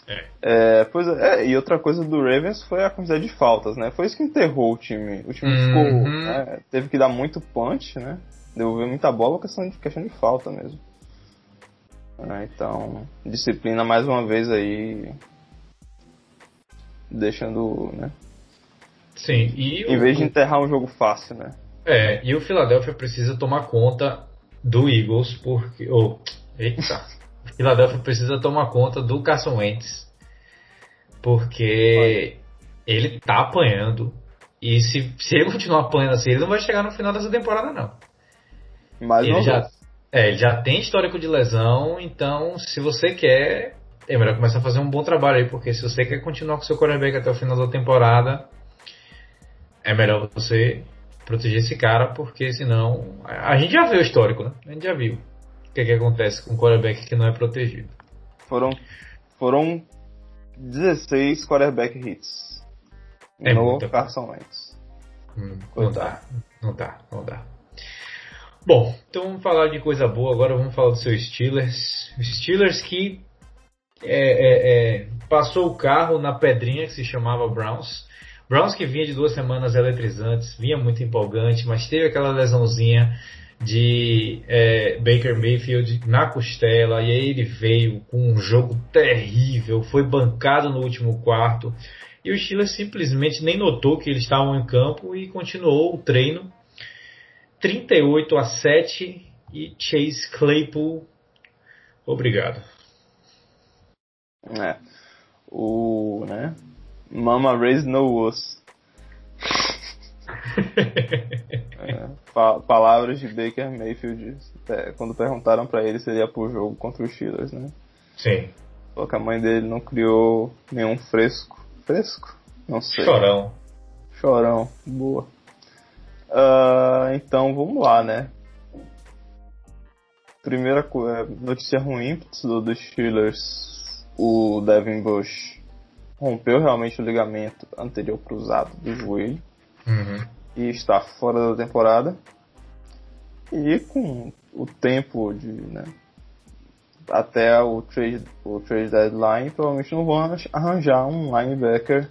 É. é. pois é, e outra coisa do Ravens foi a quantidade de faltas, né? Foi isso que enterrou o time. O time uhum. ficou. Né, teve que dar muito punch, né? Devolver muita bola, questão de, questão de falta mesmo. Né? Então, disciplina mais uma vez aí. Deixando, né? Sim, e Em o, vez de enterrar um jogo fácil, né? É, e o Philadelphia precisa tomar conta do Eagles, porque. Oh, eita! Philadelphia precisa tomar conta do Carson Wentz, porque ele tá apanhando. E se, se ele continuar apanhando assim, ele não vai chegar no final dessa temporada, não. Mais Ele já, é, ele já tem histórico de lesão, então se você quer, é melhor começar a fazer um bom trabalho aí, porque se você quer continuar com seu quarterback até o final da temporada, é melhor você proteger esse cara, porque senão. A gente já viu o histórico, né? A gente já viu o que, que acontece com um quarterback que não é protegido. Foram, foram 16 quarterback hits. É no muita Carson Wentz. Hum, não dá, não dá, não dá. Bom, então vamos falar de coisa boa. Agora vamos falar do seu Steelers. Steelers que é, é, é, passou o carro na pedrinha que se chamava Browns. Browns que vinha de duas semanas eletrizantes, vinha muito empolgante, mas teve aquela lesãozinha de é, Baker Mayfield na costela e aí ele veio com um jogo terrível, foi bancado no último quarto e o Steelers simplesmente nem notou que eles estavam em campo e continuou o treino 38 a 7 e Chase Claypool obrigado. É. O, né? Mama raised no us. É, pa- palavras de Baker Mayfield é, quando perguntaram pra ele se ele ia pro jogo contra os Steelers, né? Sim, Falou que a mãe dele não criou nenhum fresco. Fresco? Não sei. chorão. Chorão, boa. Ah, então vamos lá, né? Primeira é, notícia ruim do, dos Steelers, o Devin Bush rompeu realmente o ligamento anterior cruzado do joelho Uhum. E está fora da temporada. E com o tempo de, né, até o trade, o trade deadline, provavelmente não vão arran- arranjar um linebacker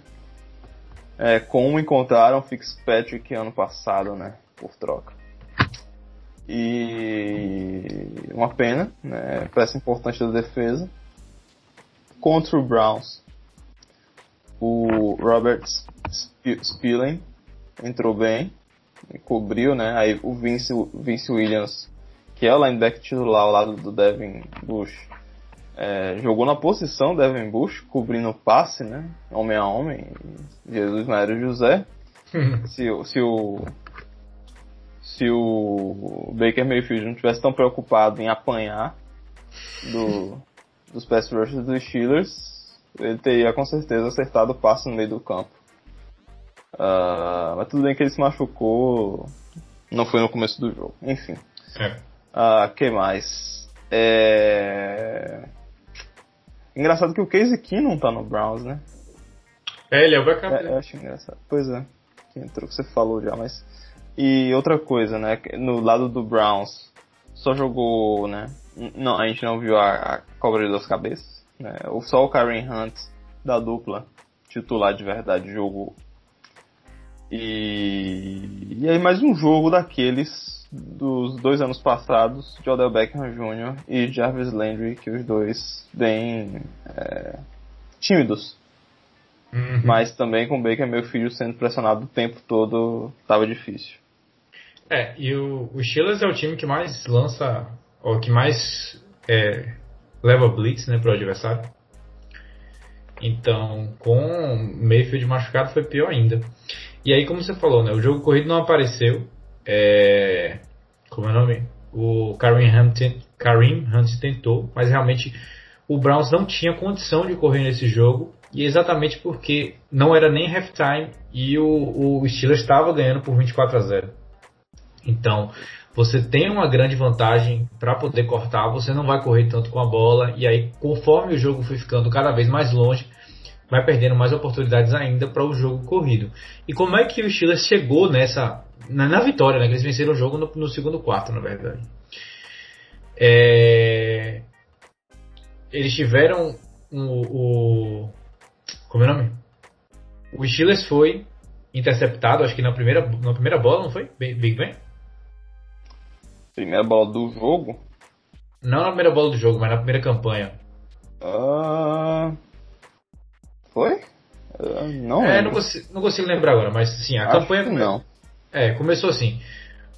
é, como encontraram Fitzpatrick ano passado, né, por troca. E uma pena, né, peça importante da defesa. Contra o Browns, o Robert Sp- Spillane entrou bem, e cobriu, né? Aí o Vince, Vince Williams, que é o linebacker titular ao lado do Devin Bush, é, jogou na posição Devin Bush, cobrindo o passe, né? Homem a homem, Jesus Maria José. Se, o- se o se o Baker Mayfield não tivesse tão preocupado em apanhar do, dos pass rushers dos Steelers, ele teria com certeza acertado o passe no meio do campo. Ah, mas tudo bem que ele se machucou, não foi no começo do jogo. Enfim. É. Ah, que mais? É... Engraçado que o Casey Keenum tá no Browns, né? É, ele é o backup. É, eu acho engraçado. Pois é. Que entrou que você falou já, mas. E outra coisa, né? No lado do Browns, só jogou, né? Não, a gente não viu a, a cobra de duas cabeças. Né? Ou Só o Karen Hunt da dupla titular de verdade jogou. E, e aí mais um jogo daqueles dos dois anos passados, de Odell Beckham Jr. e Jarvis Landry, que os dois bem é, tímidos Uhum. mas também com o Baker, meu filho, sendo pressionado o tempo todo, tava difícil. É, e o, o Steelers é o time que mais lança, ou que mais é, leva blitz né, para o adversário. Então, com Mayfield machucado foi pior ainda. E aí, como você falou, né, o jogo corrido não apareceu. É, como é o nome? O Kareem Hunt, Hunt tentou, mas realmente o Browns não tinha condição de correr nesse jogo. E exatamente porque não era nem halftime e o, o Steelers estava ganhando por 24 a 0. Então, você tem uma grande vantagem para poder cortar, você não vai correr tanto com a bola, e aí, conforme o jogo foi ficando cada vez mais longe, vai perdendo mais oportunidades ainda para o jogo corrido. E como é que o Steelers chegou nessa. na, na vitória, né? Que eles venceram o jogo no, no segundo quarto, na verdade. É, eles tiveram o, o. Como é o nome? O Steelers foi interceptado, acho que na primeira, na primeira bola, não foi? Big Ben? Primeira bola do jogo, Não na primeira bola do jogo, mas na primeira campanha. Uh... Foi? Não é, não consigo, não consigo, lembrar agora, mas sim, a Acho campanha. não. É, começou assim.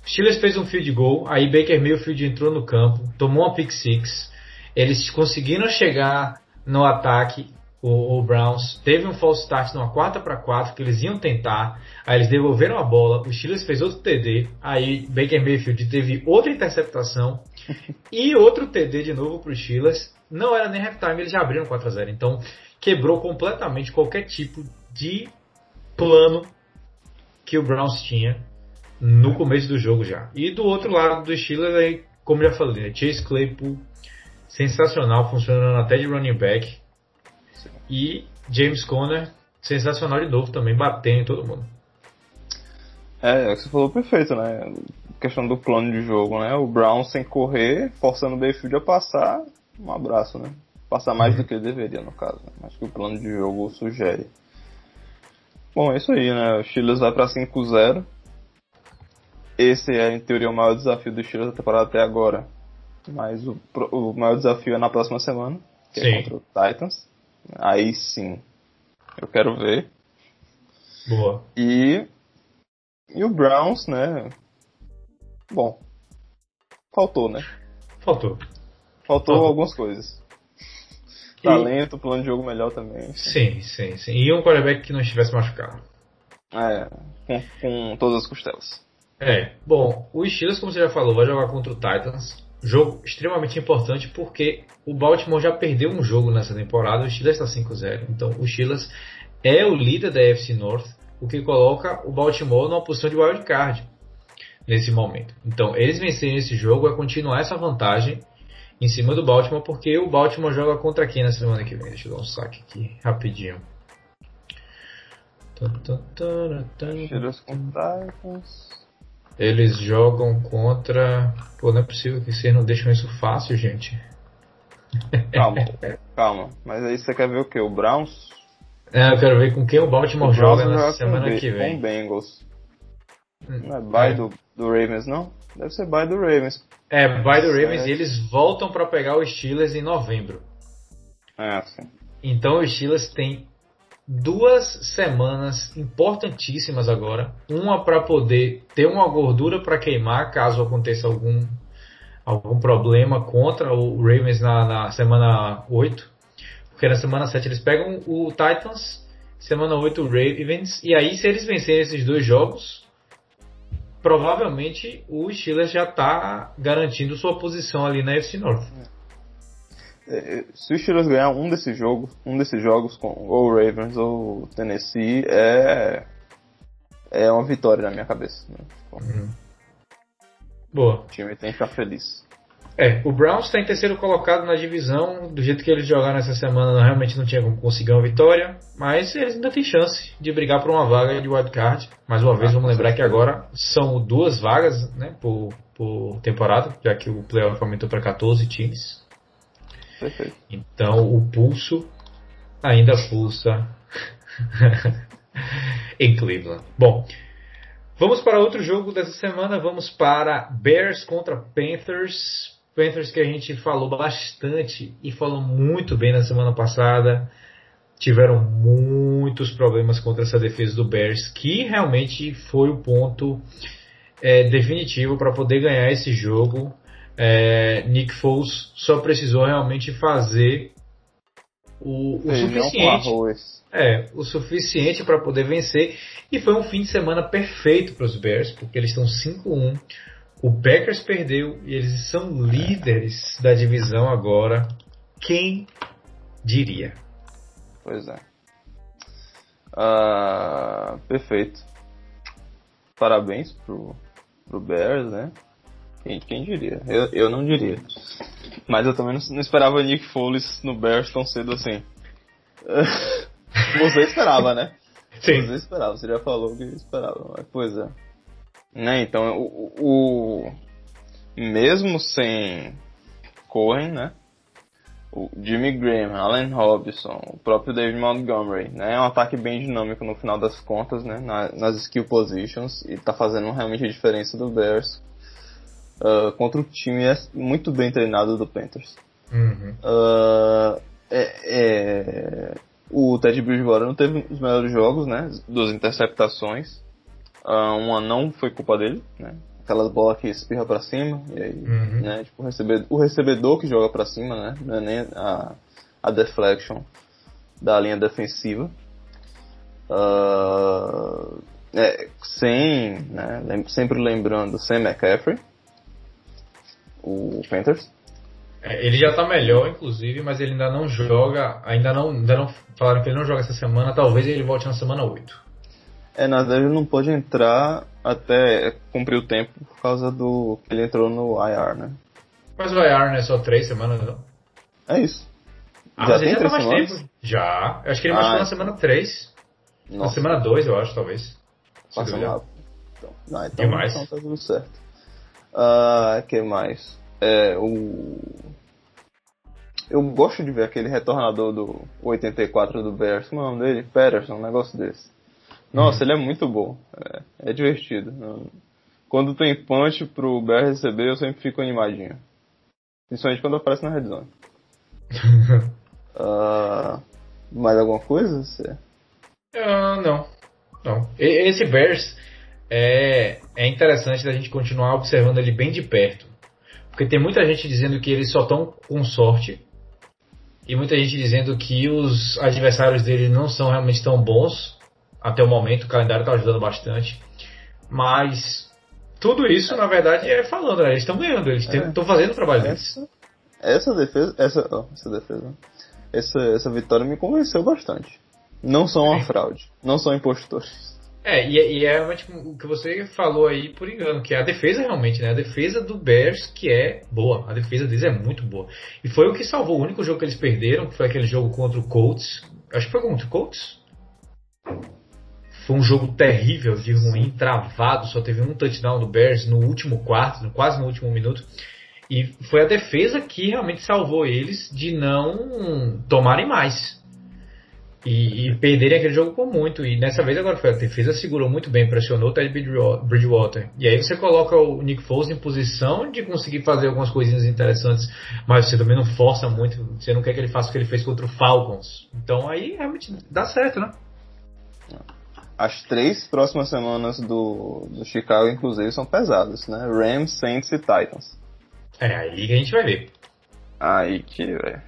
Steelers fez um field goal, aí Baker Mayfield entrou no campo, tomou uma pick six. Eles conseguiram chegar no ataque, o, o Browns teve um false start numa quarta para quatro que eles iam tentar, aí eles devolveram a bola, o Steelers fez outro TD, aí Baker Mayfield teve outra interceptação e outro TD de novo para os Steelers. Não era nem halftime, eles já abriram 4 a 0. Então quebrou completamente qualquer tipo de plano que o Browns tinha no começo do jogo já. E do outro lado do Steelers, como já falei, né, Chase Claypool, sensacional, funcionando até de running back. E James Conner, sensacional de novo também, batendo em todo mundo. É, é você falou perfeito, né? questão do plano de jogo, né? O Brown sem correr, forçando o Bayfield a passar, um abraço, né? Passar mais do que ele deveria, no caso. Né? Acho que o plano de jogo sugere. Bom, é isso aí, né? O Steelers vai pra 5-0 esse é, em teoria, o maior desafio do Steelers da temporada até agora. Mas o, o maior desafio é na próxima semana, que é sim. é contra o Titans. Aí sim, eu quero ver. Boa. E, e o Browns, né? Bom, faltou, né? Faltou. Faltou, faltou. algumas coisas. Talento, plano de jogo melhor também. Sim, sim, sim. E um quarterback que não estivesse machucado. É, com, com todas as costelas. É, bom, o Steelers, como você já falou, vai jogar contra o Titans. Jogo extremamente importante porque o Baltimore já perdeu um jogo nessa temporada, o Steelers está 5-0. Então o Steelers é o líder da AFC North, o que coloca o Baltimore numa posição de wild card nesse momento. Então eles vencerem esse jogo é continuar essa vantagem em cima do Baltimore, porque o Baltimore joga contra quem na semana que vem? Deixa eu dar um saque aqui rapidinho. Eles jogam contra. Pô, não é possível que vocês não deixam isso fácil, gente. Calma, calma. Mas aí você quer ver o que? O Browns? É, eu quero ver com quem o Baltimore o joga na semana que vem. Com Bengals. Não é bye é. Do, do Ravens, não? Deve ser bye do Ravens. É, bye do Ravens e eles voltam para pegar os Steelers em novembro. É, sim. Então os Steelers têm duas semanas importantíssimas agora. Uma para poder ter uma gordura para queimar caso aconteça algum, algum problema contra o Ravens na, na semana 8. Porque na semana 7 eles pegam o Titans, semana 8 o Ravens. E aí, se eles vencerem esses dois jogos, provavelmente o Steelers já está garantindo sua posição ali na FC North. É, se o Steelers ganhar um desses jogos, um desses jogos com ou Ravens ou Tennessee, é é uma vitória na minha cabeça. Né? Uhum. Boa. O time tem que ficar feliz. É, o Browns está em terceiro colocado na divisão. Do jeito que eles jogaram essa semana, realmente não tinha como conseguir uma vitória. Mas eles ainda têm chance de brigar por uma vaga de wildcard. Mais uma vez, ah, vamos lembrar que agora são duas vagas né, por, por temporada, já que o playoff aumentou para 14 times. Perfeito. Então o pulso ainda pulsa em Cleveland. Bom, vamos para outro jogo dessa semana. Vamos para Bears contra Panthers. Panthers que a gente falou bastante e falou muito bem na semana passada. Tiveram muitos problemas contra essa defesa do Bears, que realmente foi o ponto é, definitivo para poder ganhar esse jogo é, Nick Foles só precisou realmente fazer o, o suficiente. É, o suficiente para poder vencer. E foi um fim de semana perfeito para os Bears, porque eles estão 5-1. O Packers perdeu e eles são líderes da divisão agora. Quem diria? Pois é. Uh, perfeito. Parabéns pro, pro Bears, né? Quem, quem diria? Eu, eu não diria. Mas eu também não, não esperava Nick Foles no Bears tão cedo assim. Você esperava, né? Sim. Você esperava, você já falou que esperava. Mas, pois é. Né, então, o, o, mesmo sem Cohen, né? O Jimmy Graham, Allen Robinson, o próprio David Montgomery, né? É um ataque bem dinâmico no final das contas, né? nas skill positions e tá fazendo realmente a diferença do Bears uh, contra o time muito bem treinado do Panthers. Uhum. Uh, é, é, o Ted Bridgewater não teve os melhores jogos, né? Duas interceptações. Uh, uma não foi culpa dele, né? Aquelas bolas que espirra para cima, e aí, uhum. né? Tipo, o recebedor, o recebedor que joga para cima, né? Não é nem a, a deflection da linha defensiva. Uh, é, sem, né, sempre lembrando, sem McCaffrey, o Panthers. É, ele já tá melhor, inclusive, mas ele ainda não joga, ainda não, ainda não falaram que ele não joga essa semana, talvez ele volte na semana 8. É, na verdade ele não pode entrar até cumprir o tempo por causa do que ele entrou no IR, né? Mas o IR não é só 3 semanas, não? É isso. Ah, já mas ele já tá mais semanas? tempo. Já. Eu acho que ele ah, machucou na semana 3. Na semana 2, eu acho, talvez. Passando rápido. Então, não, então, Demais. então tá tudo certo. Uh, que mais? É, o... Eu gosto de ver aquele retornador do 84 do Bears, como é o nome dele? Patterson, um negócio desse. Nossa, uhum. ele é muito bom. É, é divertido. Quando tem punch pro Bears receber, eu sempre fico animadinho. Principalmente quando aparece na red zone. uh, mais alguma coisa? Você? Uh, não. Não. Esse Bears é, é interessante da gente continuar observando ele bem de perto. Porque tem muita gente dizendo que eles só estão com sorte. E muita gente dizendo que os adversários dele não são realmente tão bons. Até o momento, o calendário está ajudando bastante. Mas tudo isso, na verdade, é falando, né? Eles estão ganhando, eles estão é. fazendo o trabalho deles. Essa defesa, essa, oh, essa defesa, essa, essa vitória me convenceu bastante. Não são uma fraude, não são impostores. É, e, é, e é realmente o que você falou aí por engano, que é a defesa realmente, né? A defesa do Bears que é boa, a defesa deles é muito boa. E foi o que salvou o único jogo que eles perderam, que foi aquele jogo contra o Colts. Acho que foi contra o Colts. Foi um jogo terrível, de ruim, travado, só teve um touchdown do Bears no último quarto, quase no último minuto. E foi a defesa que realmente salvou eles de não tomarem mais. E, e, perderem aquele jogo por muito. E dessa vez agora foi a defesa segurou muito bem, pressionou o Ted Bridgewater. E aí você coloca o Nick Foles em posição de conseguir fazer algumas coisinhas interessantes, mas você também não força muito, você não quer que ele faça o que ele fez contra o Falcons. Então aí realmente dá certo, né? As três próximas semanas do, do Chicago, inclusive, são pesadas, né? Rams, Saints e Titans. É, aí que a gente vai ver. Aí que, velho.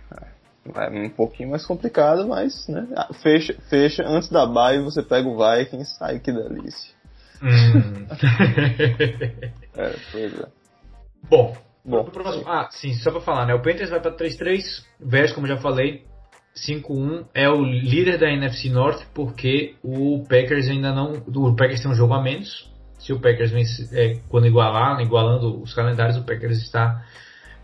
É um pouquinho mais complicado, mas, né? Ah, fecha, fecha antes da bye você pega o Vikings, ai que delícia. Hum. é, pois é. Bom, Bom próximo, ah, sim, só pra falar, né? O Panthers vai pra 3-3, Bears, como já falei, 5-1 é o líder da NFC North porque o Packers ainda não. O Packers tem um jogo a menos. Se o Packers vence, é, quando igualar, igualando os calendários, o Packers está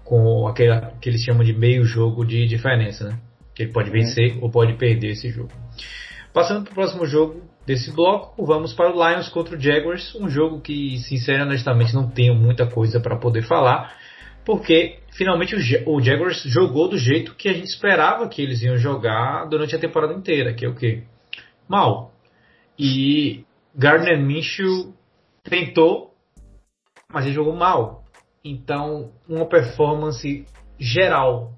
com aquele que eles chamam de meio jogo de diferença, né? Que ele pode vencer uhum. ou pode perder esse jogo. Passando para o próximo jogo desse bloco, vamos para o Lions contra o Jaguars, um jogo que, sinceramente, honestamente, não tenho muita coisa para poder falar, porque finalmente o, Jaguars jogou do jeito que a gente esperava que eles iam jogar durante a temporada inteira, que é o quê? Mal. E Gardner Minshew tentou, mas ele jogou mal. Então, uma performance geral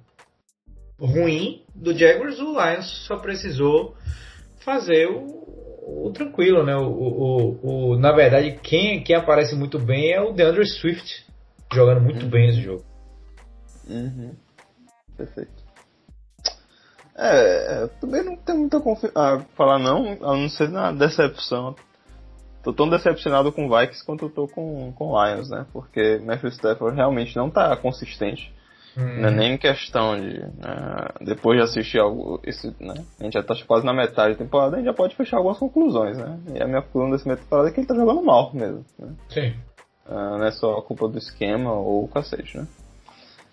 ruim do Jaguars, o Lions só precisou fazer o, o tranquilo, né? O, o, o, na verdade, quem, quem aparece muito bem é o DeAndre Swift, jogando muito uhum. bem esse jogo. Uhum. Perfeito. É, também não tem muita confiança a falar não, a não ser na decepção tô tão decepcionado com Vikings quanto eu tô com, com Lions, né? Porque Matthew Stafford realmente não tá consistente. Hum. Não é nem questão de. Né? depois de assistir algo. Esse, né? A gente já tá quase na metade da temporada, a gente já pode fechar algumas conclusões, né? E a minha conclusão desse meio temporada é que ele tá jogando mal mesmo. Né? Sim. Uh, não é só a culpa do esquema ou o cacete, né?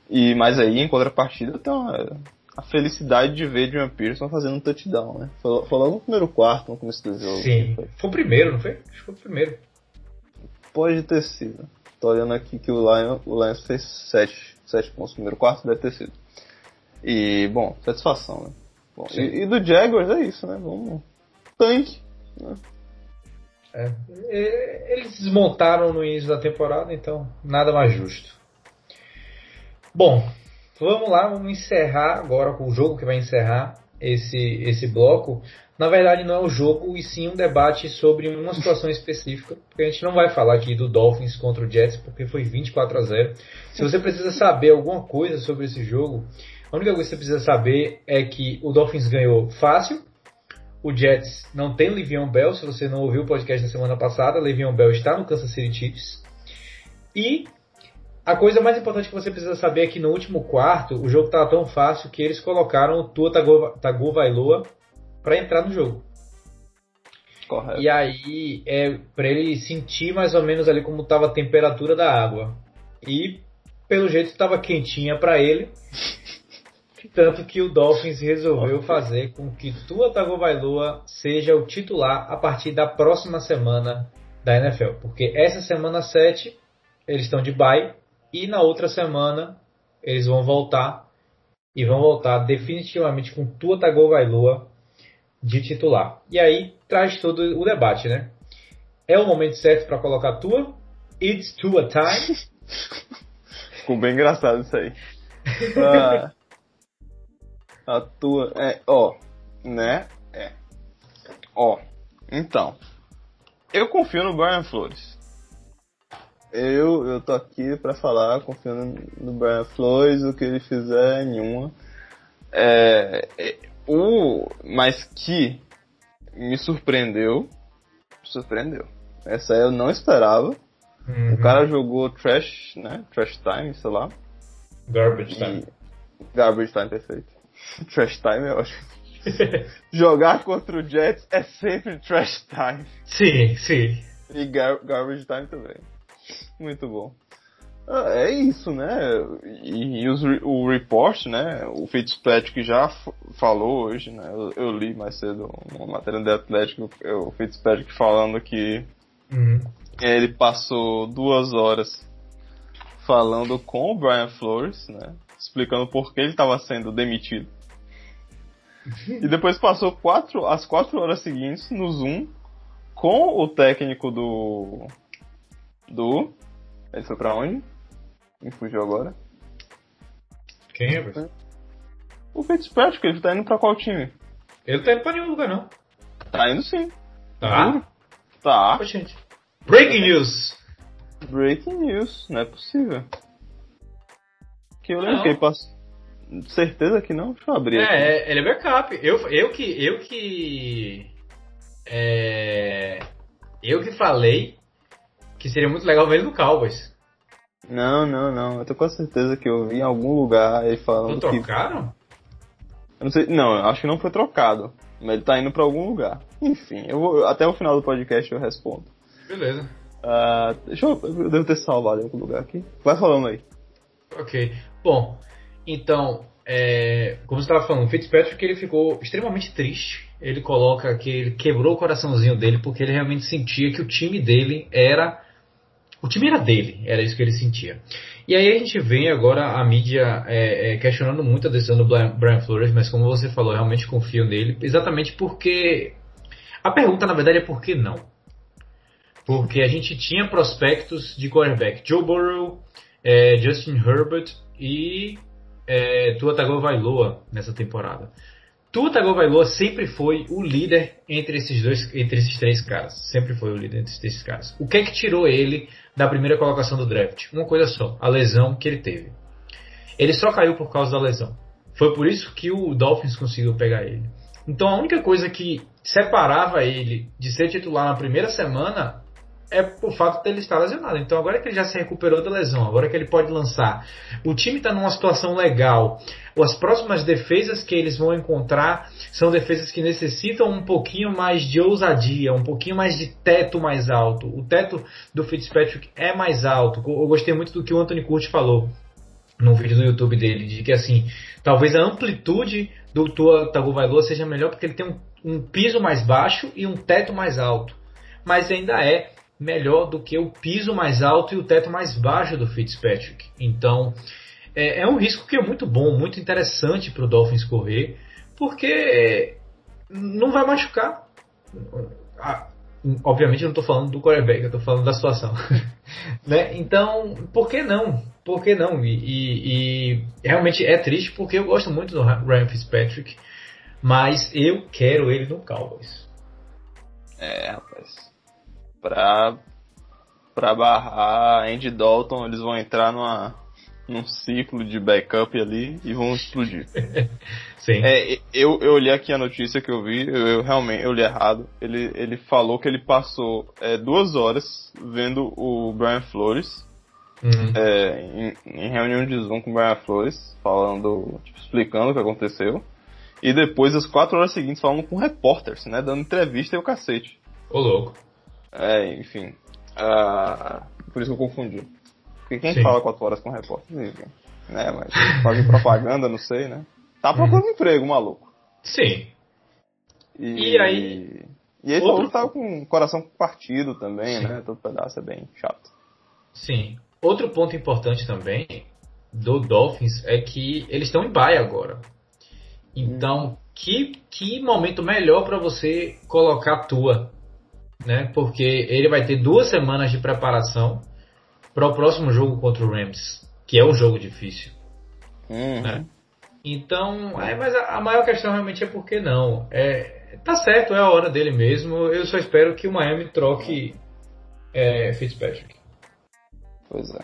E, mas aí, em contrapartida, tem uma, a felicidade de ver John Pearson fazendo um touchdown, né? Foi, foi logo no primeiro quarto, no começo do jogo. Sim, foi. foi o primeiro, não foi? Acho que foi o primeiro. Pode ter sido. Tô olhando aqui que o Lions, o Lions fez 7, 7 pontos no primeiro quarto, deve ter sido. E, bom, satisfação, né? Bom, e, e, do Jaguars é isso, né? Vamos. Tanque. Né? É, eles desmontaram no início da temporada, então nada mais justo. Bom, vamos lá, vamos encerrar agora com o jogo que vai encerrar esse, esse bloco. Na verdade, não é o jogo, e sim um debate sobre uma situação específica. Porque a gente não vai falar aqui do Dolphins contra o Jets, porque foi 24 a 0. Se você precisa saber alguma coisa sobre esse jogo, a única coisa que você precisa saber é que o Dolphins ganhou fácil. O Jets não tem Livion Bell. Se você não ouviu o podcast da semana passada, Livion Bell está no Kansas City Chiefs. E a coisa mais importante que você precisa saber é que no último quarto o jogo estava tão fácil que eles colocaram o Tua Tagovailoa para entrar no jogo. Correto. E aí é para ele sentir mais ou menos ali como estava a temperatura da água. E pelo jeito estava quentinha para ele. Tanto que o Dolphins resolveu fazer com que Tua Tagovailoa seja o titular a partir da próxima semana da NFL. Porque essa semana 7 eles estão de bye e na outra semana eles vão voltar e vão voltar definitivamente com Tua Tagovailoa de titular. E aí traz todo o debate, né? É o momento certo para colocar Tua? It's Tua time. Ficou bem engraçado isso aí. Ah, a tua. É, ó. Né? É. Ó. Então. Eu confio no Brian Flores. Eu, eu tô aqui pra falar, confiando no Brian Flores, o que ele fizer, nenhuma. É, é, o, mas que me surpreendeu. Surpreendeu. Essa eu não esperava. Uhum. O cara jogou Trash, né? Trash Time, sei lá. Garbage Time. Garbage Time, perfeito. Trash Time é ótimo. Jogar contra o Jets é sempre Trash Time. Sim, sim. E gar Garbage Time também. Muito bom. Ah, é isso, né? E, e os, o report, né? O Fitzpatrick já falou hoje, né? Eu, eu, li mais cedo uma matéria do Atlético, o Fitzpatrick falando que uhum. ele passou duas horas falando com o Brian Flores, né? Explicando por que ele estava sendo demitido. e depois passou quatro, as quatro horas seguintes no Zoom com o técnico do do. Ele foi pra onde? Me fugiu agora. Quem é, velho? O Fitzpatrick, ele tá indo pra qual time? Ele tá indo pra nenhum lugar, não. Tá indo sim. Tá? Tá. Pô, gente. Breaking news! Breaking news, não é possível. Que eu lembro que ele passou. Certeza que não? Deixa eu abrir é, aqui. É, ele é backup. Eu, eu que. Eu que. É. Eu que falei que seria muito legal ver ele no Cowboys. Não, não, não. Eu tô com certeza que eu vi em algum lugar ele falando não trocaram? Que... Eu não sei, não, acho que não foi trocado. Mas ele tá indo pra algum lugar. Enfim, eu vou, até o final do podcast eu respondo. Beleza. Uh, deixa eu, eu devo ter salvado em algum lugar aqui. Vai falando aí. Ok. Bom, então, é, como você estava falando, o Fitzpatrick ele ficou extremamente triste. Ele coloca que ele quebrou o coraçãozinho dele porque ele realmente sentia que o time dele era o time era dele, era isso que ele sentia. E aí a gente vê agora a mídia é, é, questionando muito a decisão do Brian Flores, mas como você falou, realmente confio nele, exatamente porque. A pergunta na verdade é por que não? Porque a gente tinha prospectos de quarterback: Joe Burrow, é, Justin Herbert e é, Tua Tagovailoa nessa temporada. Tua Tagovailoa sempre foi o líder entre esses dois, entre esses três caras. Sempre foi o líder entre esses caras. O que é que tirou ele da primeira colocação do draft? Uma coisa só, a lesão que ele teve. Ele só caiu por causa da lesão. Foi por isso que o Dolphins conseguiu pegar ele. Então a única coisa que separava ele de ser titular na primeira semana é o fato dele estar lesionado. Então agora que ele já se recuperou da lesão, agora que ele pode lançar, o time está numa situação legal. As próximas defesas que eles vão encontrar são defesas que necessitam um pouquinho mais de ousadia, um pouquinho mais de teto mais alto. O teto do Fitzpatrick é mais alto. Eu gostei muito do que o Anthony Curti falou no vídeo do YouTube dele, de que assim, talvez a amplitude do Tua Tagovailoa seja melhor porque ele tem um, um piso mais baixo e um teto mais alto. Mas ainda é melhor do que o piso mais alto e o teto mais baixo do Fitzpatrick. Então, é, é um risco que é muito bom, muito interessante para o Dolphins correr, porque não vai machucar. Obviamente eu não estou falando do quarterback, eu estou falando da situação. né? Então, por que não? Por que não? E, e, e, realmente é triste porque eu gosto muito do Ryan Fitzpatrick, mas eu quero ele no Cowboys. É, rapaz. Pra, pra barrar Andy Dalton, eles vão entrar numa, num ciclo de backup ali e vão explodir. Sim. É, eu, eu olhei aqui a notícia que eu vi, eu, eu, realmente eu li errado. Ele, ele falou que ele passou é, duas horas vendo o Brian Flores uhum. é, em, em, reunião de Zoom com o Brian Flores, falando, tipo, explicando o que aconteceu. E depois, as quatro horas seguintes, falando com repórteres, né? Dando entrevista e o cacete. Ô louco. É, enfim. Uh, por isso que eu confundi. Porque quem Sim. fala quatro horas com repórter? Né, mas fazem propaganda, não sei, né? Tá procurando uhum. emprego, maluco. Sim. E, e aí. E ele outro... tava com o coração partido também, Sim. né? Todo pedaço é bem chato. Sim. Outro ponto importante também do Dolphins é que eles estão em baia agora. Então, hum. que, que momento melhor para você colocar a tua, né? Porque ele vai ter duas semanas de preparação para o próximo jogo contra o Rams, que é um jogo difícil. Uhum. Né? Então, é, mas a, a, maior questão realmente é por que não. É, tá certo, é a hora dele mesmo. Eu só espero que o Miami troque é, Fitzpatrick. Pois é.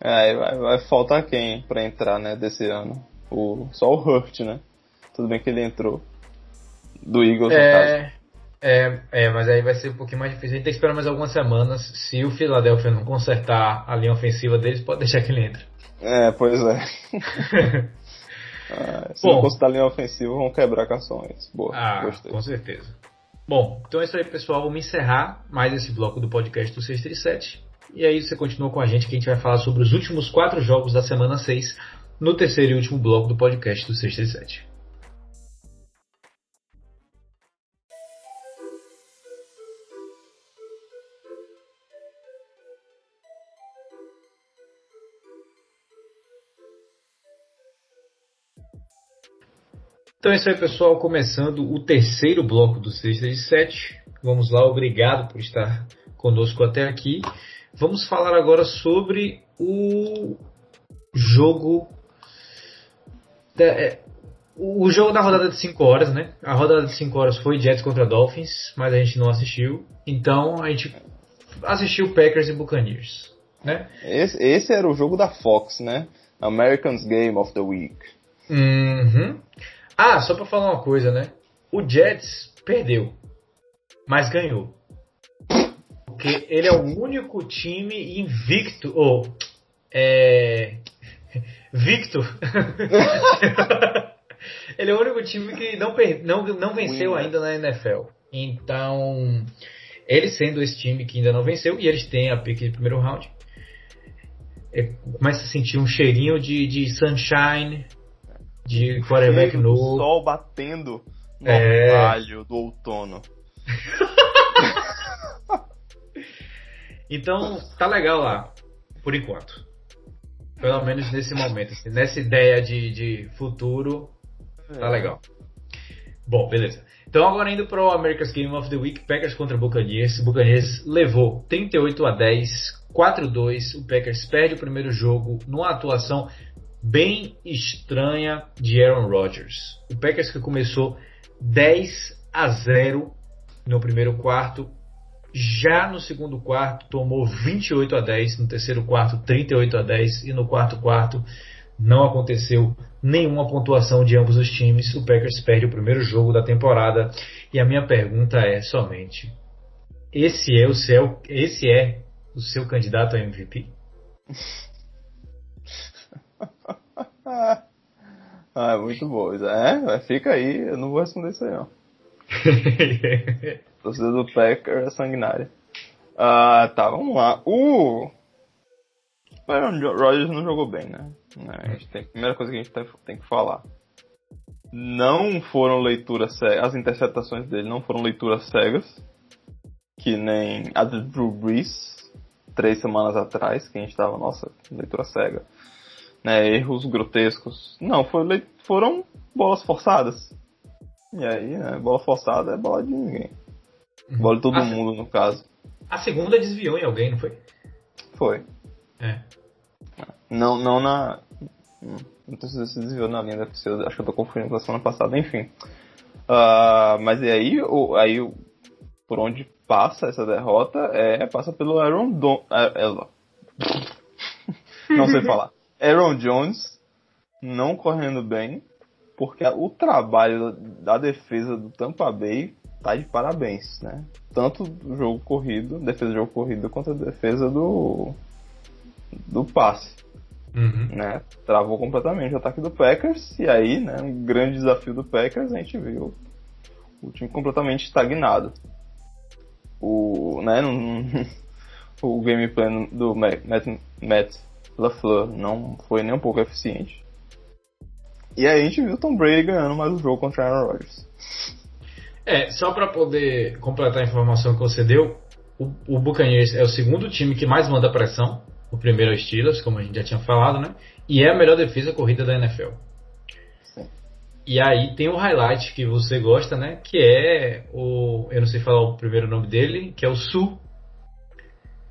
é vai, vai faltar quem para entrar, né, desse ano? O, só o Hurt, né? Tudo bem que ele entrou. Do Eagles, é, no caso. É, é, mas aí vai ser um pouquinho mais difícil. A gente tem que esperar mais algumas semanas. Se o Philadelphia não consertar a linha ofensiva deles, pode deixar que ele entre. É, pois é. ah, se Bom, não consertar a linha ofensiva, vão quebrar cações. Boa, ah, gostei. Com certeza. Bom, então é isso aí, pessoal. Vamos encerrar mais esse bloco do podcast do 637. E aí você continua com a gente que a gente vai falar sobre os últimos quatro jogos da semana 6 no terceiro e último bloco do podcast do 637. Então é isso aí, pessoal. Começando o terceiro bloco do 6 de 7. Vamos lá, obrigado por estar conosco até aqui. Vamos falar agora sobre o jogo. Da, é, o jogo da rodada de 5 horas, né? A rodada de 5 horas foi Jets contra Dolphins, mas a gente não assistiu. Então a gente assistiu Packers e Buccaneers, né? Esse, esse era o jogo da Fox, né? Americans Game of the Week. Uhum. Ah, só pra falar uma coisa, né? O Jets perdeu, mas ganhou. Porque ele é o único time invicto, ou é. Victor. ele é o único time que não, não, não venceu ainda na NFL. Então, ele sendo esse time que ainda não venceu, e eles têm a pique de primeiro round, é, começa a sentir um cheirinho de, de sunshine, de quarterback novo. O sol batendo no é... orvalho do outono. então, tá legal lá, por enquanto. Pelo menos nesse momento. Assim, nessa ideia de, de futuro, tá é. legal. Bom, beleza. Então agora indo para o America's Game of the Week, Packers contra Buccaneers. Buccaneers levou 38 a 10, 4-2. O Packers perde o primeiro jogo numa atuação bem estranha de Aaron Rodgers. O Packers que começou 10 a 0 no primeiro quarto, já no segundo quarto tomou 28 a 10, no terceiro quarto 38 a 10 e no quarto quarto não aconteceu nenhuma pontuação de ambos os times. O Packers perde o primeiro jogo da temporada e a minha pergunta é somente: esse é o seu, esse é o seu candidato a MVP? ah, muito bom. É, fica aí, eu não vou responder isso aí não. Torcida do Packer é sanguinária. Ah, tá, vamos lá. O uh, Rodgers não jogou bem, né? Tem, a primeira coisa que a gente tem, tem que falar. Não foram leituras cegas, as interceptações dele não foram leituras cegas, que nem a do Drew Brees, três semanas atrás, que a gente tava, nossa, leitura cega né, erros grotescos. Não, foi, foram bolas forçadas. E aí, né, bola forçada é bola de ninguém. Bola de todo a mundo, no caso. A segunda desviou em alguém, não foi? Foi. É. Não, não na. Não sei se desviou na linha da FCU, acho que eu tô confundindo com a semana passada, enfim. Uh, mas e aí, o, aí por onde passa essa derrota é passa pelo Aaron Don, é, é, não sei falar. Aaron Jones não correndo bem, porque o trabalho da defesa do Tampa Bay tá de parabéns, né? Tanto do jogo corrido, defesa do jogo corrido, quanto a defesa do do passe. Uhum. Né? Travou completamente o ataque do Packers e aí, né, um grande desafio do Packers, a gente viu o time completamente estagnado. O, né, o gameplay do Matt, Matt LaFleur não foi nem um pouco eficiente. E aí a gente viu o Tom Brady ganhando mais um jogo contra Aaron Rodgers. É, só para poder completar a informação que você deu, o, o Buccaneers é o segundo time que mais manda pressão o primeiro é o Steelers, como a gente já tinha falado, né? E é a melhor defesa corrida da NFL. Sim. E aí tem o highlight que você gosta, né? Que é o. Eu não sei falar o primeiro nome dele, que é o Su.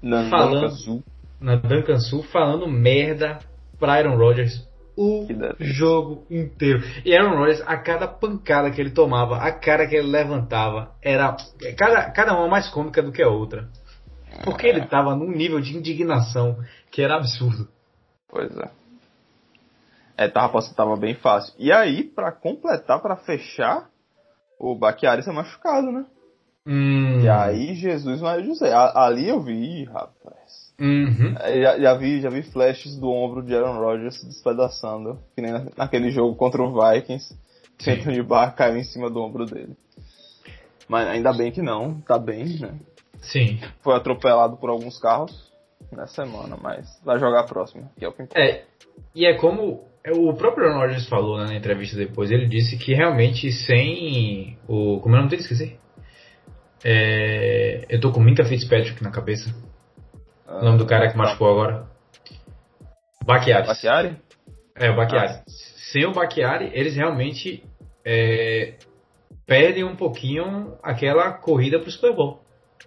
Na falando, Duncan Su. Na Duncan Su, falando merda pra Aaron Rodgers o jogo inteiro. E Aaron Rodgers, a cada pancada que ele tomava, a cara que ele levantava, era cada, cada uma mais cômica do que a outra. Porque ele tava num nível de indignação que era absurdo. Pois é. É, tava, tava bem fácil. E aí, para completar, para fechar, o Baquiari é machucado, né? Hum. E aí, Jesus Maria José. Ali eu vi, rapaz. Uhum. É, já, já, vi, já vi flashes do ombro de Aaron Rodgers despedaçando. Que nem naquele jogo contra o Vikings. Que Anthony Barr caiu em cima do ombro dele. Mas ainda bem que não, tá bem, né? Sim. Foi atropelado por alguns carros nessa semana, mas vai jogar a próxima, que é o que importa. É, e é como o próprio Aaron Rodgers falou né, na entrevista depois, ele disse que realmente sem o. Como é o nome dele? Esqueci. É, eu tô com Minka Fitzpatrick na cabeça. O nome do cara que machucou agora. Baquiari. Baquiari? É, o Baquiari. Ah. Sem o Baquiari, eles realmente é, perdem um pouquinho aquela corrida pro Super Bowl.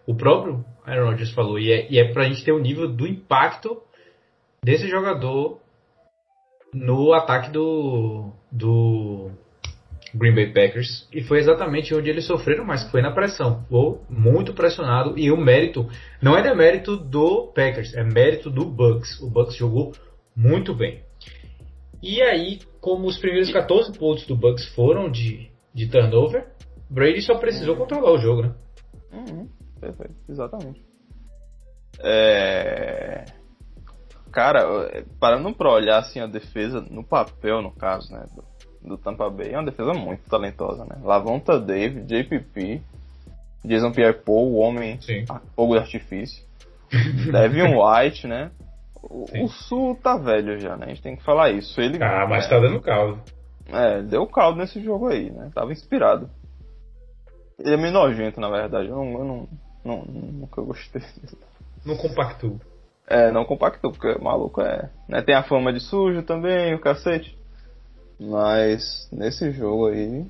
O próprio Aaron Rodgers falou. E é, e é pra gente ter o um nível do impacto desse jogador no ataque do, do Green Bay Packers. E foi exatamente onde eles sofreram mais, foi na pressão. Foi muito pressionado. E o mérito não é demérito do Packers, é mérito do Bucks. O Bucks jogou muito bem. E aí, como os primeiros 14 pontos do Bucks foram de, de turnover, Brady só precisou controlar o jogo, né? Uhum perfeito, exatamente. É... Cara, parando pra olhar assim a defesa no papel, no caso, né, do, Tampa Bay, é uma defesa muito talentosa, né? Lavonta David, JPP, Jason Pierre-Paul, o homem Sim. a fogo de artifício, Devin White, né? O, o, Sul tá velho já, né? A gente tem que falar isso. Ele, ah, mas é, tá dando caldo. É, deu caldo nesse jogo aí, né? Tava inspirado. Ele é meio nojento, na verdade. Eu não, eu não, não, nunca gostei. Não compactou. É, não compactou, porque o maluco é. Né, tem a fama de sujo também, o cacete. Mas nesse jogo aí,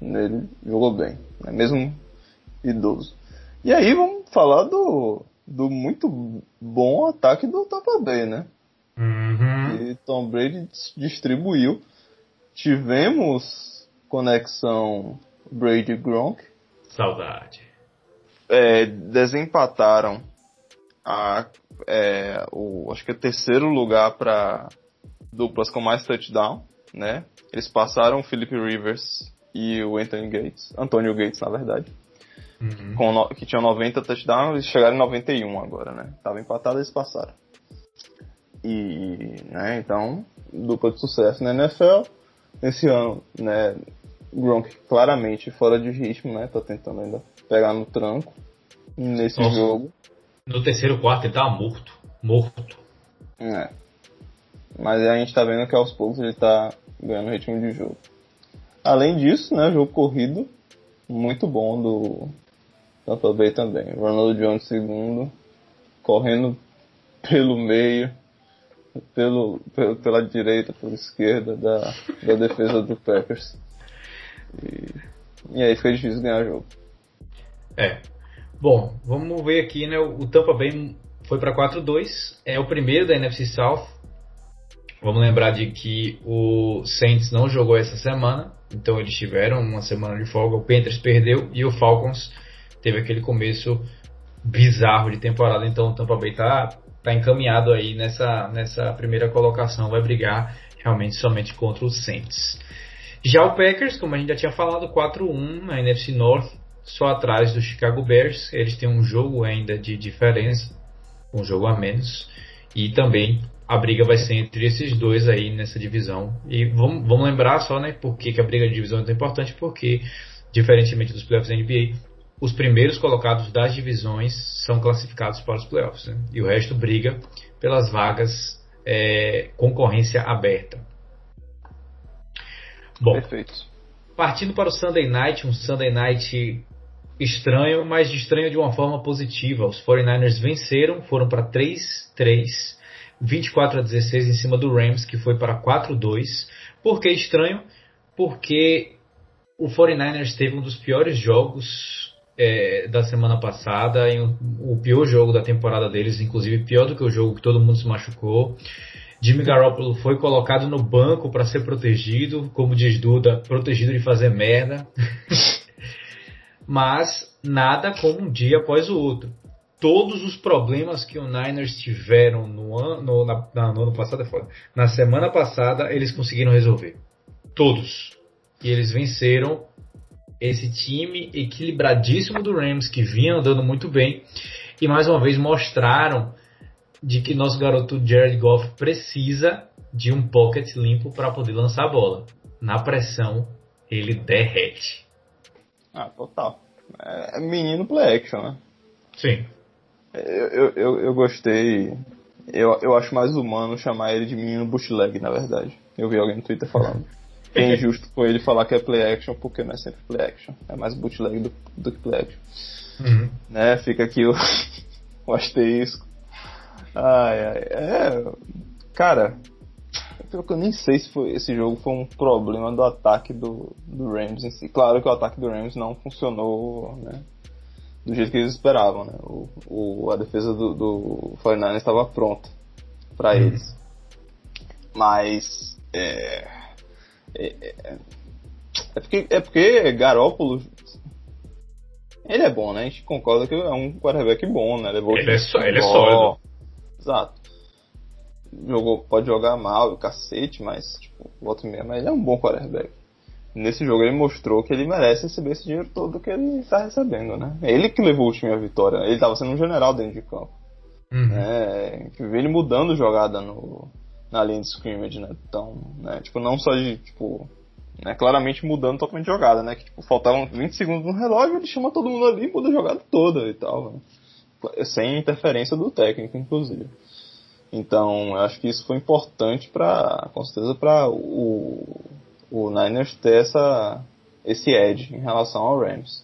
ele jogou bem, né, mesmo idoso. E aí vamos falar do, do muito bom ataque do Tampa Bay, né? Uhum. E Tom Brady distribuiu. Tivemos conexão Brady Gronk. Saudade é, desempataram a, é, o, acho que é o terceiro lugar para duplas com mais touchdown, né? Eles passaram o Philip Rivers e o Anthony Gates, Antonio Gates na verdade, uhum. com no, que tinham 90 touchdowns, eles chegaram em 91 agora, né? Tava empatado, eles passaram. E, né, então, dupla de sucesso na NFL. Esse ano, né, Gronk claramente fora de ritmo, né? Tá tentando ainda pegar no tranco nesse Nossa. jogo. No terceiro quarto ele tava morto. Morto. É. Mas a gente tá vendo que aos poucos ele tá ganhando ritmo de jogo. Além disso, né, jogo corrido muito bom do Tampa Bay também. Ronald Jones segundo, correndo pelo meio, pelo, pelo, pela direita, pela esquerda da, da defesa do Packers. E, e aí fica difícil ganhar jogo. É. Bom, vamos ver aqui, né? O Tampa Bay foi para 4-2, é o primeiro da NFC South. Vamos lembrar de que o Saints não jogou essa semana, então eles tiveram uma semana de folga. O Panthers perdeu e o Falcons teve aquele começo bizarro de temporada. Então o Tampa Bay tá, tá encaminhado aí nessa, nessa primeira colocação, vai brigar realmente somente contra os Saints. Já o Packers, como a gente já tinha falado, 4-1 na NFC North, só atrás do Chicago Bears. Eles têm um jogo ainda de diferença, um jogo a menos. E também a briga vai ser entre esses dois aí nessa divisão. E vamos, vamos lembrar só, né, por que, que a briga de divisão é tão importante, porque, diferentemente dos playoffs da NBA, os primeiros colocados das divisões são classificados para os playoffs. Né? E o resto briga pelas vagas é, concorrência aberta. Bom, Perfeito. partindo para o Sunday Night, um Sunday Night estranho, mas estranho de uma forma positiva. Os 49ers venceram, foram para 3-3 24 a 16 em cima do Rams, que foi para 4-2. Por que estranho? Porque o 49ers teve um dos piores jogos é, da semana passada, e o pior jogo da temporada deles, inclusive pior do que o jogo que todo mundo se machucou. Jimmy Garoppolo foi colocado no banco para ser protegido, como diz Duda, protegido de fazer merda. Mas nada como um dia após o outro todos os problemas que o Niners tiveram no ano, na, na, no ano passado, é foda. na semana passada, eles conseguiram resolver. Todos. E eles venceram esse time equilibradíssimo do Rams, que vinha andando muito bem. E mais uma vez mostraram de que nosso garoto Jared Goff precisa de um pocket limpo para poder lançar a bola. Na pressão, ele derrete. Ah, total. É menino play action, né? Sim. Eu, eu, eu gostei. Eu, eu acho mais humano chamar ele de menino bootleg, na verdade. Eu vi alguém no Twitter falando. É injusto foi ele falar que é play action, porque não é sempre play action. É mais bootleg do, do que play action. Uhum. Né? Fica aqui o, o asterisco. Ai, ai. É. Cara, eu nem sei se foi, esse jogo foi um problema do ataque do, do Rams em si. Claro que o ataque do Rams não funcionou, né? do jeito que eles esperavam, né? O, o a defesa do, do 49 estava pronta para uhum. eles. Mas é, é, é, é, porque, é porque Garópolo ele é bom, né? A gente concorda que é um quarterback bom, né? Levou ele, é, só, ele é sólido. Exato. Jogou, pode jogar mal, o cacete, mas tipo, volta e meia, mas ele é um bom quarterback nesse jogo ele mostrou que ele merece receber esse dinheiro todo que ele está recebendo, né? Ele que levou o time à vitória. Ele estava sendo um general dentro de campo. Uhum. Né? Vê ele mudando jogada no, na linha de scrimmage, né? Então, né? Tipo, não só de, tipo, né? claramente mudando totalmente jogada, né? Que, tipo, faltavam 20 segundos no relógio, ele chama todo mundo ali e muda a jogada toda e tal, né? Sem interferência do técnico, inclusive. Então, eu acho que isso foi importante para, com certeza, para o, o Niners ter essa, esse edge em relação ao Rams.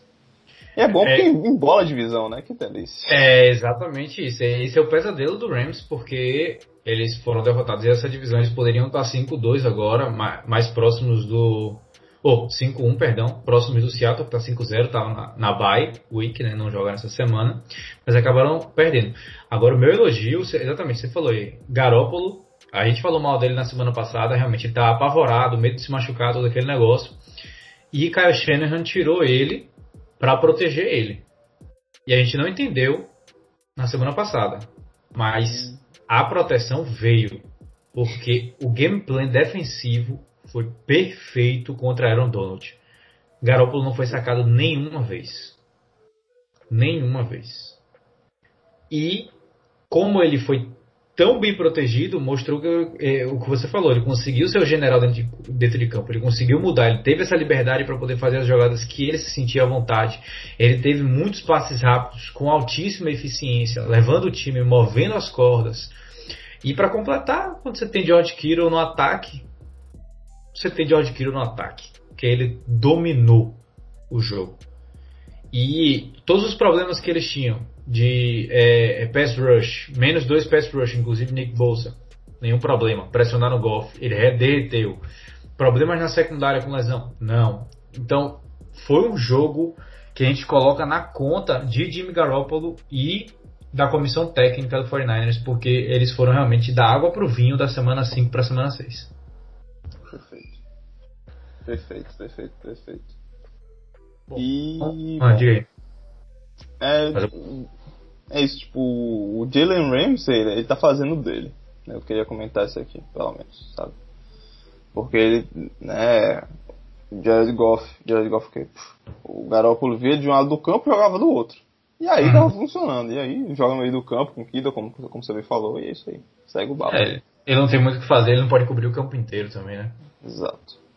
E é bom é, porque embola a divisão, né? Que delícia. É exatamente isso. Esse é o pesadelo do Rams, porque eles foram derrotados e essa divisão eles poderiam estar 5-2 agora, mais próximos do. Ou oh, 5-1, perdão, próximos do Seattle, que está 5-0, estava na, na bye week, né? Não jogaram essa semana, mas acabaram perdendo. Agora, o meu elogio, exatamente, você falou aí, Garópolo a gente falou mal dele na semana passada, realmente ele tá apavorado, medo de se machucar, todo aquele negócio. E Kyle Shanahan tirou ele para proteger ele. E a gente não entendeu na semana passada. Mas a proteção veio. Porque o gameplay defensivo foi perfeito contra Aaron Donald. Garoppolo não foi sacado nenhuma vez. Nenhuma vez. E como ele foi tão bem protegido mostrou que, é, o que você falou. Ele conseguiu ser o general dentro de, dentro de campo. Ele conseguiu mudar. Ele teve essa liberdade para poder fazer as jogadas que ele se sentia à vontade. Ele teve muitos passes rápidos com altíssima eficiência, levando o time, movendo as cordas. E para completar, quando você tem George Kittle no ataque, você tem George Kittle no ataque, que ele dominou o jogo. E todos os problemas que eles tinham, de é, é, pass rush, menos dois pass rush, inclusive Nick Bolsa. Nenhum problema. Pressionar no golf, ele derreteu. Problemas na secundária com lesão? Não. Então, foi um jogo que a gente coloca na conta de Jimmy Garoppolo e da comissão técnica do 49ers, porque eles foram realmente da água pro vinho da semana 5 para semana 6. Perfeito. Perfeito, perfeito, perfeito. Bom, e. Ah, diga aí. É, é isso, tipo, o Jalen Ramsey, ele, ele tá fazendo dele. Né? Eu queria comentar isso aqui, pelo menos, sabe? Porque ele, né, Jared Goff, Jared Goff, que o Garoppolo via de um lado do campo e jogava do outro. E aí uhum. tava funcionando. E aí joga no meio do campo com Kida, como, como você bem falou, e é isso aí. Segue o bala. É, ele não tem muito o que fazer, ele não pode cobrir o campo inteiro também, né? Exato.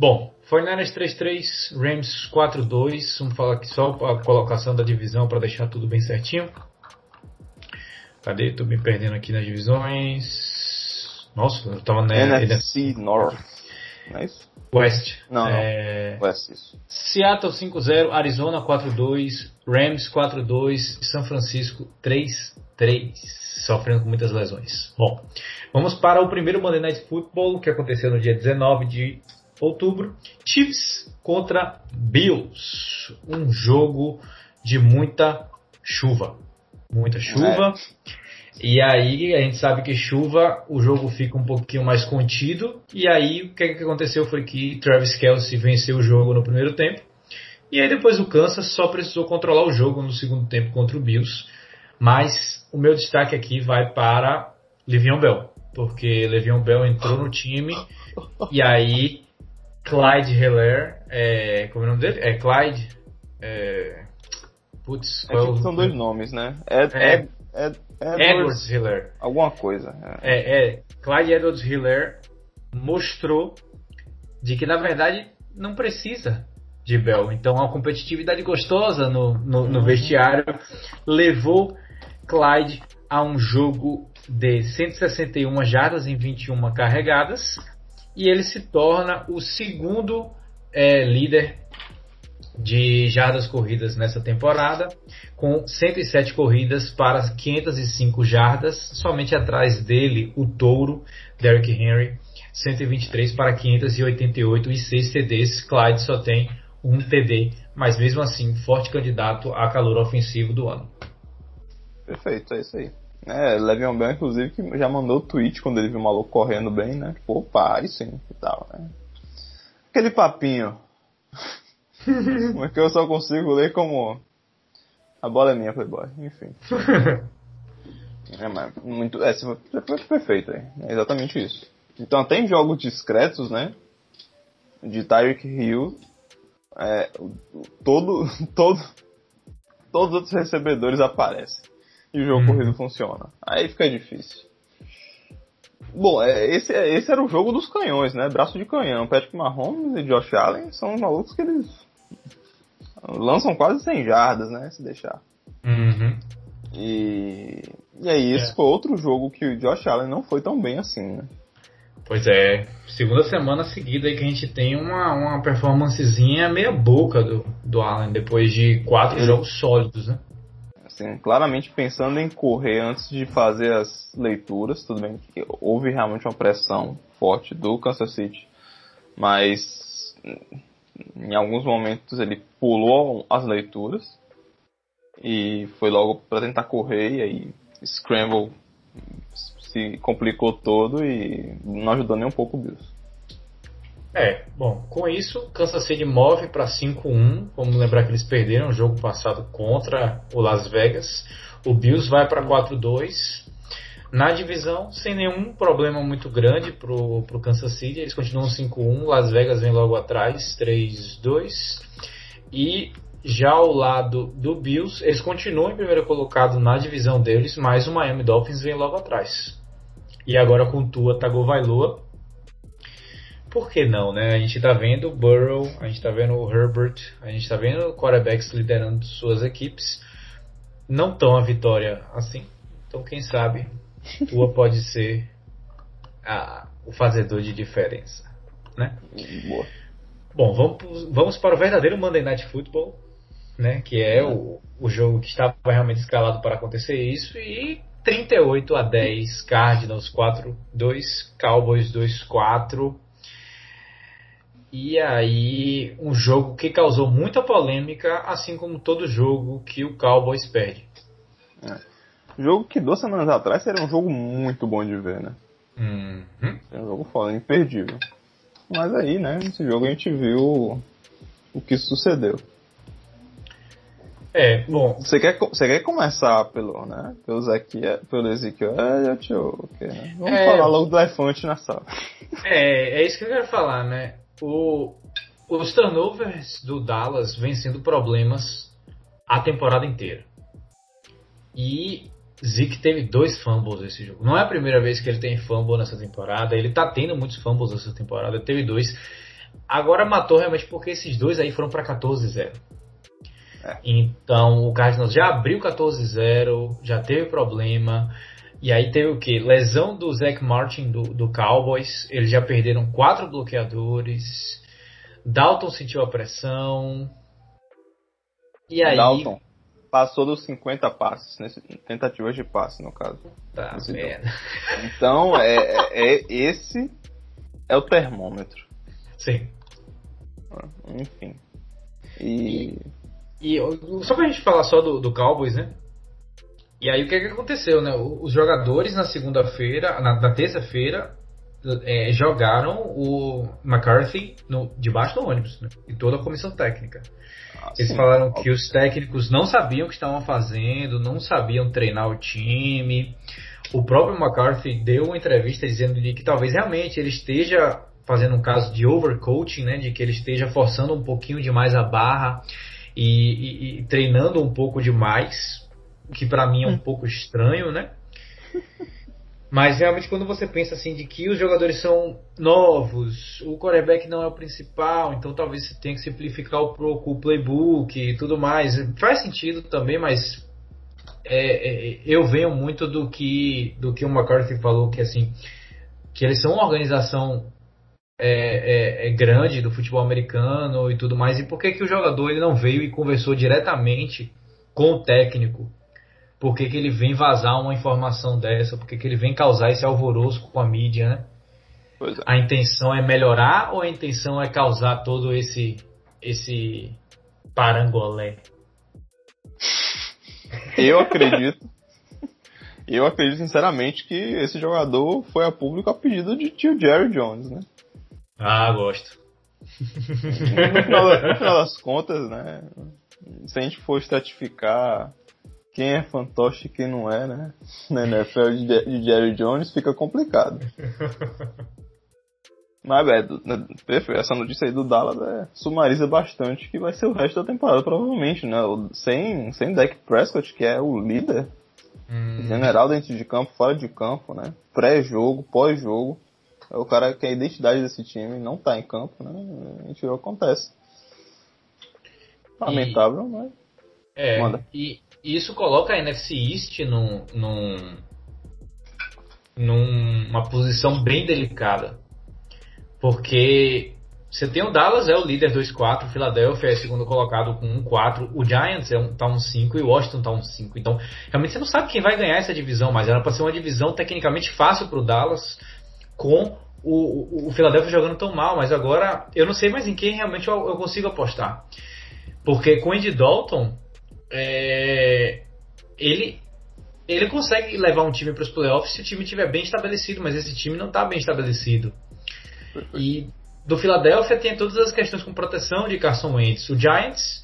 Bom, 49ers 3-3, Rams 4-2. Vamos falar aqui só a colocação da divisão para deixar tudo bem certinho. Cadê? Tô me perdendo aqui nas divisões. Nossa, eu tava na NFC North. Não é isso? West. Não, é... não. West, isso. Seattle 5-0, Arizona 4-2, Rams 4-2, São Francisco 3-3, sofrendo com muitas lesões. Bom, vamos para o primeiro Monday Night Football, que aconteceu no dia 19 de outubro. Chiefs contra Bills. Um jogo de muita chuva. Muita chuva. É. E aí a gente sabe que chuva, o jogo fica um pouquinho mais contido. E aí o que, que aconteceu foi que Travis Kelsey venceu o jogo no primeiro tempo. E aí depois o Kansas só precisou controlar o jogo no segundo tempo contra o Bills. Mas o meu destaque aqui vai para Le'Veon Bell. Porque Le'Veon Bell entrou no time e aí Clyde Heller, é, como é o nome dele? É Clyde. É, putz, é tipo, são dois nomes, né? É, é, é Edwards, Edwards Hiller. Alguma coisa. É. é, é. Clyde Edwards Hiller mostrou de que na verdade não precisa de Bell. Então a competitividade gostosa no, no, no uhum. vestiário levou Clyde a um jogo de 161 jardas em 21 carregadas e ele se torna o segundo é, líder de jardas corridas nessa temporada, com 107 corridas para 505 jardas, somente atrás dele o touro Derrick Henry, 123 para 588 e 6 TDs. Clyde só tem um TD, mas mesmo assim, forte candidato a calor ofensivo do ano. Perfeito, é isso aí. É, Le'Veon Bell, inclusive, que já mandou o tweet quando ele viu o maluco correndo bem, né? Tipo, opa, aí sim, e tal, né? Aquele papinho. Porque eu só consigo ler como. A bola é minha, Playboy. Enfim. é, mas muito. É, foi perfeito aí. É exatamente isso. Então, até em jogos discretos, né? De Tyreek Hill, é, todo, todo, todos os outros recebedores aparecem e o jogo hum. corrido funciona. Aí fica difícil. Bom, é, esse, é, esse era o jogo dos canhões, né? Braço de canhão. Patrick Mahomes e Josh Allen são os malucos que eles lançam quase 100 jardas, né? Se deixar. Uhum. E, e aí, esse é. foi outro jogo que o Josh Allen não foi tão bem assim, né? Pois é, segunda semana seguida aí que a gente tem uma, uma performancezinha meia boca do, do Allen, depois de quatro Ele... jogos sólidos, né? Assim, claramente pensando em correr antes de fazer as leituras, tudo bem que houve realmente uma pressão forte do Kansas City, mas em alguns momentos ele pulou as leituras e foi logo para tentar correr e aí Scramble se complicou todo e não ajudou nem um pouco o Bills. É, bom, com isso, Kansas City move para 5-1. Vamos lembrar que eles perderam o jogo passado contra o Las Vegas. O Bills vai para 4-2. Na divisão, sem nenhum problema muito grande pro, pro Kansas City, eles continuam 5-1. Las Vegas vem logo atrás, 3-2. E já ao lado do Bills, eles continuam em primeiro colocado na divisão deles, mas o Miami Dolphins vem logo atrás. E agora com Tua Tagovailoa, por que não, né? A gente está vendo o Burrow, a gente está vendo o Herbert, a gente está vendo quarterbacks liderando suas equipes. Não tão a vitória assim. Então, quem sabe, Tua pode ser a, o fazedor de diferença, né? Boa. Bom, vamos, vamos para o verdadeiro Monday Night Football, né? Que é o, o jogo que estava realmente escalado para acontecer isso e 38 a 10, Cardinals 4-2, Cowboys 2-4 E aí, um jogo que causou muita polêmica, assim como todo jogo que o Cowboys perde. É. Jogo que duas semanas atrás seria um jogo muito bom de ver, né? Uhum. É um jogo foda, imperdível. Mas aí, né, nesse jogo a gente viu o que sucedeu. É, bom. Você quer, você quer começar pelo, né? Pelo, Ezequiel, pelo Ezequiel ou okay, né? Vamos é, falar logo do elefante na sala. É, é isso que eu quero falar, né? O, os turnovers do Dallas vêm sendo problemas a temporada inteira. E Zeke teve dois fumbles nesse jogo. Não é a primeira vez que ele tem fumble nessa temporada. Ele tá tendo muitos fumbles nessa temporada. Ele teve dois. Agora matou realmente porque esses dois aí foram para 14-0. É. Então o Cardinals já abriu 14-0, já teve problema. E aí teve o que? Lesão do Zach Martin do, do Cowboys. Eles já perderam quatro bloqueadores. Dalton sentiu a pressão. E aí. Dalton passou dos 50 passes, tentativas de passe, no caso. Tá merda. Então, é, é, é, esse é o termômetro. Sim. Enfim. E. E, e só pra gente falar só do, do Cowboys, né? E aí o que, é que aconteceu, né? Os jogadores na segunda-feira, na, na terça-feira, é, jogaram o McCarthy no, debaixo do ônibus, né? E toda a comissão técnica. Ah, Eles sim. falaram que os técnicos não sabiam o que estavam fazendo, não sabiam treinar o time. O próprio McCarthy deu uma entrevista dizendo que talvez realmente ele esteja fazendo um caso de overcoaching, né? De que ele esteja forçando um pouquinho demais a barra e, e, e treinando um pouco demais, que para mim é um hum. pouco estranho, né? Mas realmente quando você pensa assim de que os jogadores são novos, o quarterback não é o principal, então talvez você tenha que simplificar o, o playbook e tudo mais. Faz sentido também, mas é, é, eu venho muito do que do que o McCarthy falou que assim que eles são uma organização é, é, é, grande do futebol americano e tudo mais. E por que, que o jogador ele não veio e conversou diretamente com o técnico por que, que ele vem vazar uma informação dessa, por que, que ele vem causar esse alvoroço com a mídia, né? É. A intenção é melhorar ou a intenção é causar todo esse esse parangolé? Eu acredito. Eu acredito sinceramente que esse jogador foi a público a pedido de tio Jerry Jones, né? Ah, gosto. No final, no final das contas, né? Se a gente for estratificar quem é fantoche e quem não é, né? Na NFL de Jerry Jones fica complicado. Mas é, perfeito. Essa notícia aí do Dallas é, sumariza bastante que vai ser o resto da temporada, provavelmente, né? Sem, sem Dak Prescott, que é o líder hum. general dentro de campo, fora de campo, né? Pré-jogo, pós-jogo. É o cara que é a identidade desse time, não tá em campo, né? A gente vê o que acontece. Lamentável, e... mas. É, Manda. E, e isso coloca a NFC East num, num, numa posição bem delicada. Porque você tem o Dallas, é o líder 2-4, o Philadelphia é segundo colocado com 1-4, o Giants é um, tá 1-5 e o Washington tá 1-5. Então, realmente você não sabe quem vai ganhar essa divisão, mas era para ser uma divisão tecnicamente fácil para o Dallas, com o, o, o, Philadelphia jogando tão mal, mas agora eu não sei mais em quem realmente eu, eu consigo apostar. Porque com o Andy Dalton, é, ele ele consegue levar um time para os playoffs se o time estiver bem estabelecido, mas esse time não está bem estabelecido. E do Philadelphia tem todas as questões com proteção de Carson Wentz. O Giants,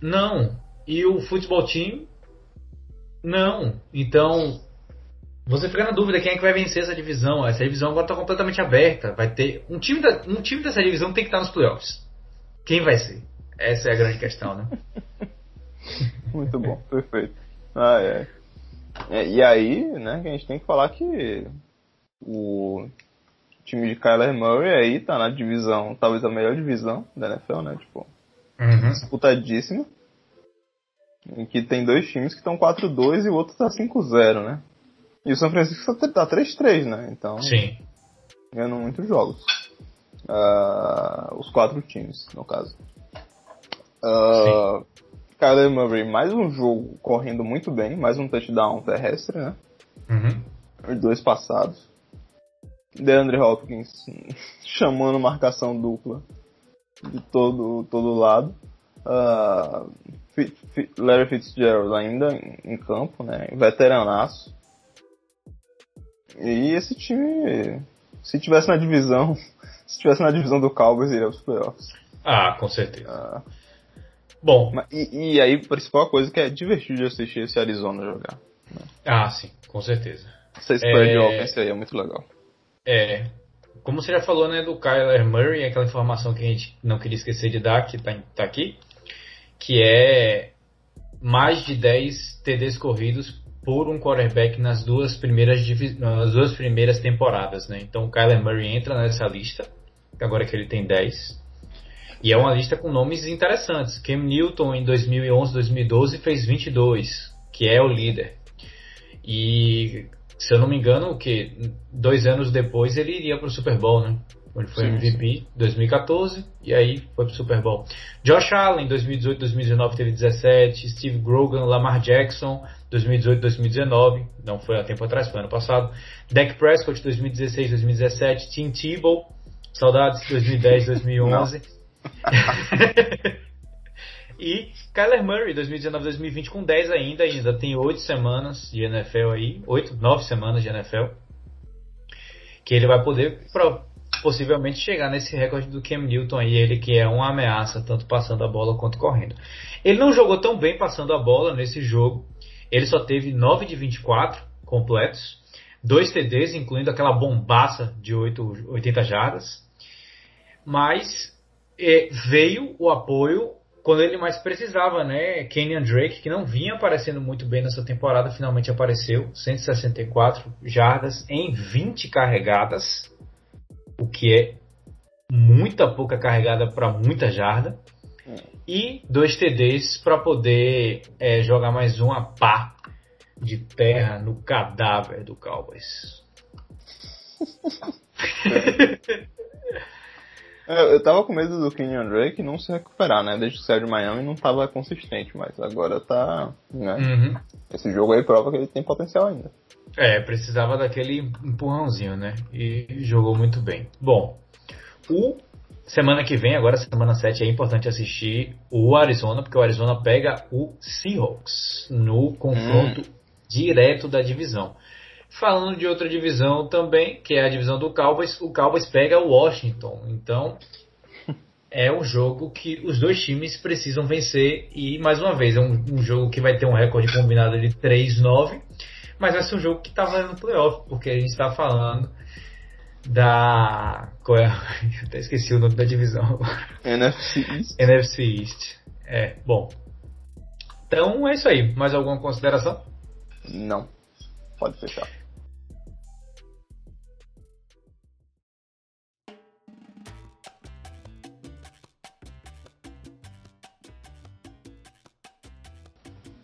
não. E o futebol team, não. Então, você fica na dúvida quem é que vai vencer essa divisão. Essa divisão agora está completamente aberta. Vai ter um time, da, um time dessa divisão tem que estar nos playoffs. Quem vai ser? Essa é a grande questão, né? Muito bom, perfeito. Ah, é. é. E aí, né, que a gente tem que falar que o time de Kyler Murray aí tá na divisão, talvez a melhor divisão da NFL, né? Tipo, uhum. disputadíssima. Em que tem dois times que estão 4-2 e o outro tá 5-0, né? E o São Francisco tá 3-3, né? Então. Sim. Ganhando muitos jogos. Uh, os quatro times, no caso. Uh, Kyler Murray, mais um jogo correndo muito bem, mais um touchdown terrestre, né? Uhum. Dois passados. DeAndre Hopkins chamando marcação dupla de todo, todo lado. Uh, Larry Fitzgerald ainda em, campo, né? Veteranaço. E esse time, se tivesse na divisão, se tivesse na divisão do Cowboys, iria aos playoffs. Ah, com certeza. Ah. Bom. E, e, aí, a principal coisa que é divertido de assistir esse Arizona jogar. Né? Ah, sim, com certeza. Essa spread é... offense aí é muito legal. É. Como você já falou, né, do Kyler Murray, aquela informação que a gente não queria esquecer de dar, que tá, tá aqui, que é mais de 10 TDs corridos por um quarterback nas duas primeiras, nas duas primeiras temporadas, né? Então o Kyler Murray entra nessa lista, agora que ele tem 10. E é uma lista com nomes interessantes. Cam Newton em 2011, 2012 fez 22, que é o líder. E se eu não me engano, que dois anos depois ele iria para o Super Bowl, né? Ele foi sim, MVP sim. 2014 e aí foi pro Super Bowl. Josh Allen 2018, 2019 teve 17, Steve Grogan, Lamar Jackson 2018, 2019, não foi há tempo atrás, foi ano passado. Dak Prescott 2016, 2017, Tim Tebow, saudades 2010, 2011. e Kyler Murray 2019, 2020 com 10 ainda, ainda tem 8 semanas de NFL aí, 8, 9 semanas de NFL. Que ele vai poder possivelmente chegar nesse recorde do Cam Newton aí, ele que é uma ameaça, tanto passando a bola quanto correndo. Ele não jogou tão bem passando a bola nesse jogo, ele só teve 9 de 24 completos, dois TDs, incluindo aquela bombaça de 8, 80 jardas, mas veio o apoio quando ele mais precisava, né? Kenyan Drake, que não vinha aparecendo muito bem nessa temporada, finalmente apareceu, 164 jardas em 20 carregadas o que é muita pouca carregada para muita jarda. É. E dois TDs para poder é, jogar mais uma pá de terra no cadáver do Cowboys. Eu tava com medo do Kenyon Drake não se recuperar, né? Desde que saiu de Miami não tava consistente, mas agora tá. Né? Uhum. Esse jogo aí prova que ele tem potencial ainda. É, precisava daquele empurrãozinho, né? E jogou muito bem. Bom, o semana que vem, agora semana 7, é importante assistir o Arizona, porque o Arizona pega o Seahawks no confronto hum. direto da divisão. Falando de outra divisão também, que é a divisão do Cowboys, o Cowboys pega o Washington. Então, é um jogo que os dois times precisam vencer e, mais uma vez, é um, um jogo que vai ter um recorde combinado de 3-9 mas vai ser um jogo que tá valendo playoff, porque a gente tá falando da. Qual é? Eu até esqueci o nome da divisão NFC East. NFC East. É, bom. Então é isso aí. Mais alguma consideração? Não. Pode fechar.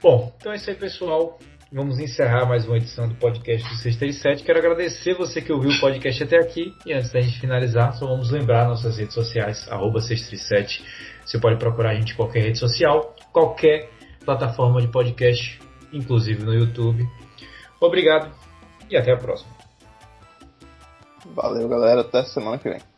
Bom, então é isso aí, pessoal. Vamos encerrar mais uma edição do podcast do 637. Quero agradecer você que ouviu o podcast até aqui. E antes da gente finalizar, só vamos lembrar nossas redes sociais, arroba 637. Você pode procurar a gente em qualquer rede social, qualquer plataforma de podcast, inclusive no YouTube. Obrigado e até a próxima. Valeu, galera. Até semana que vem.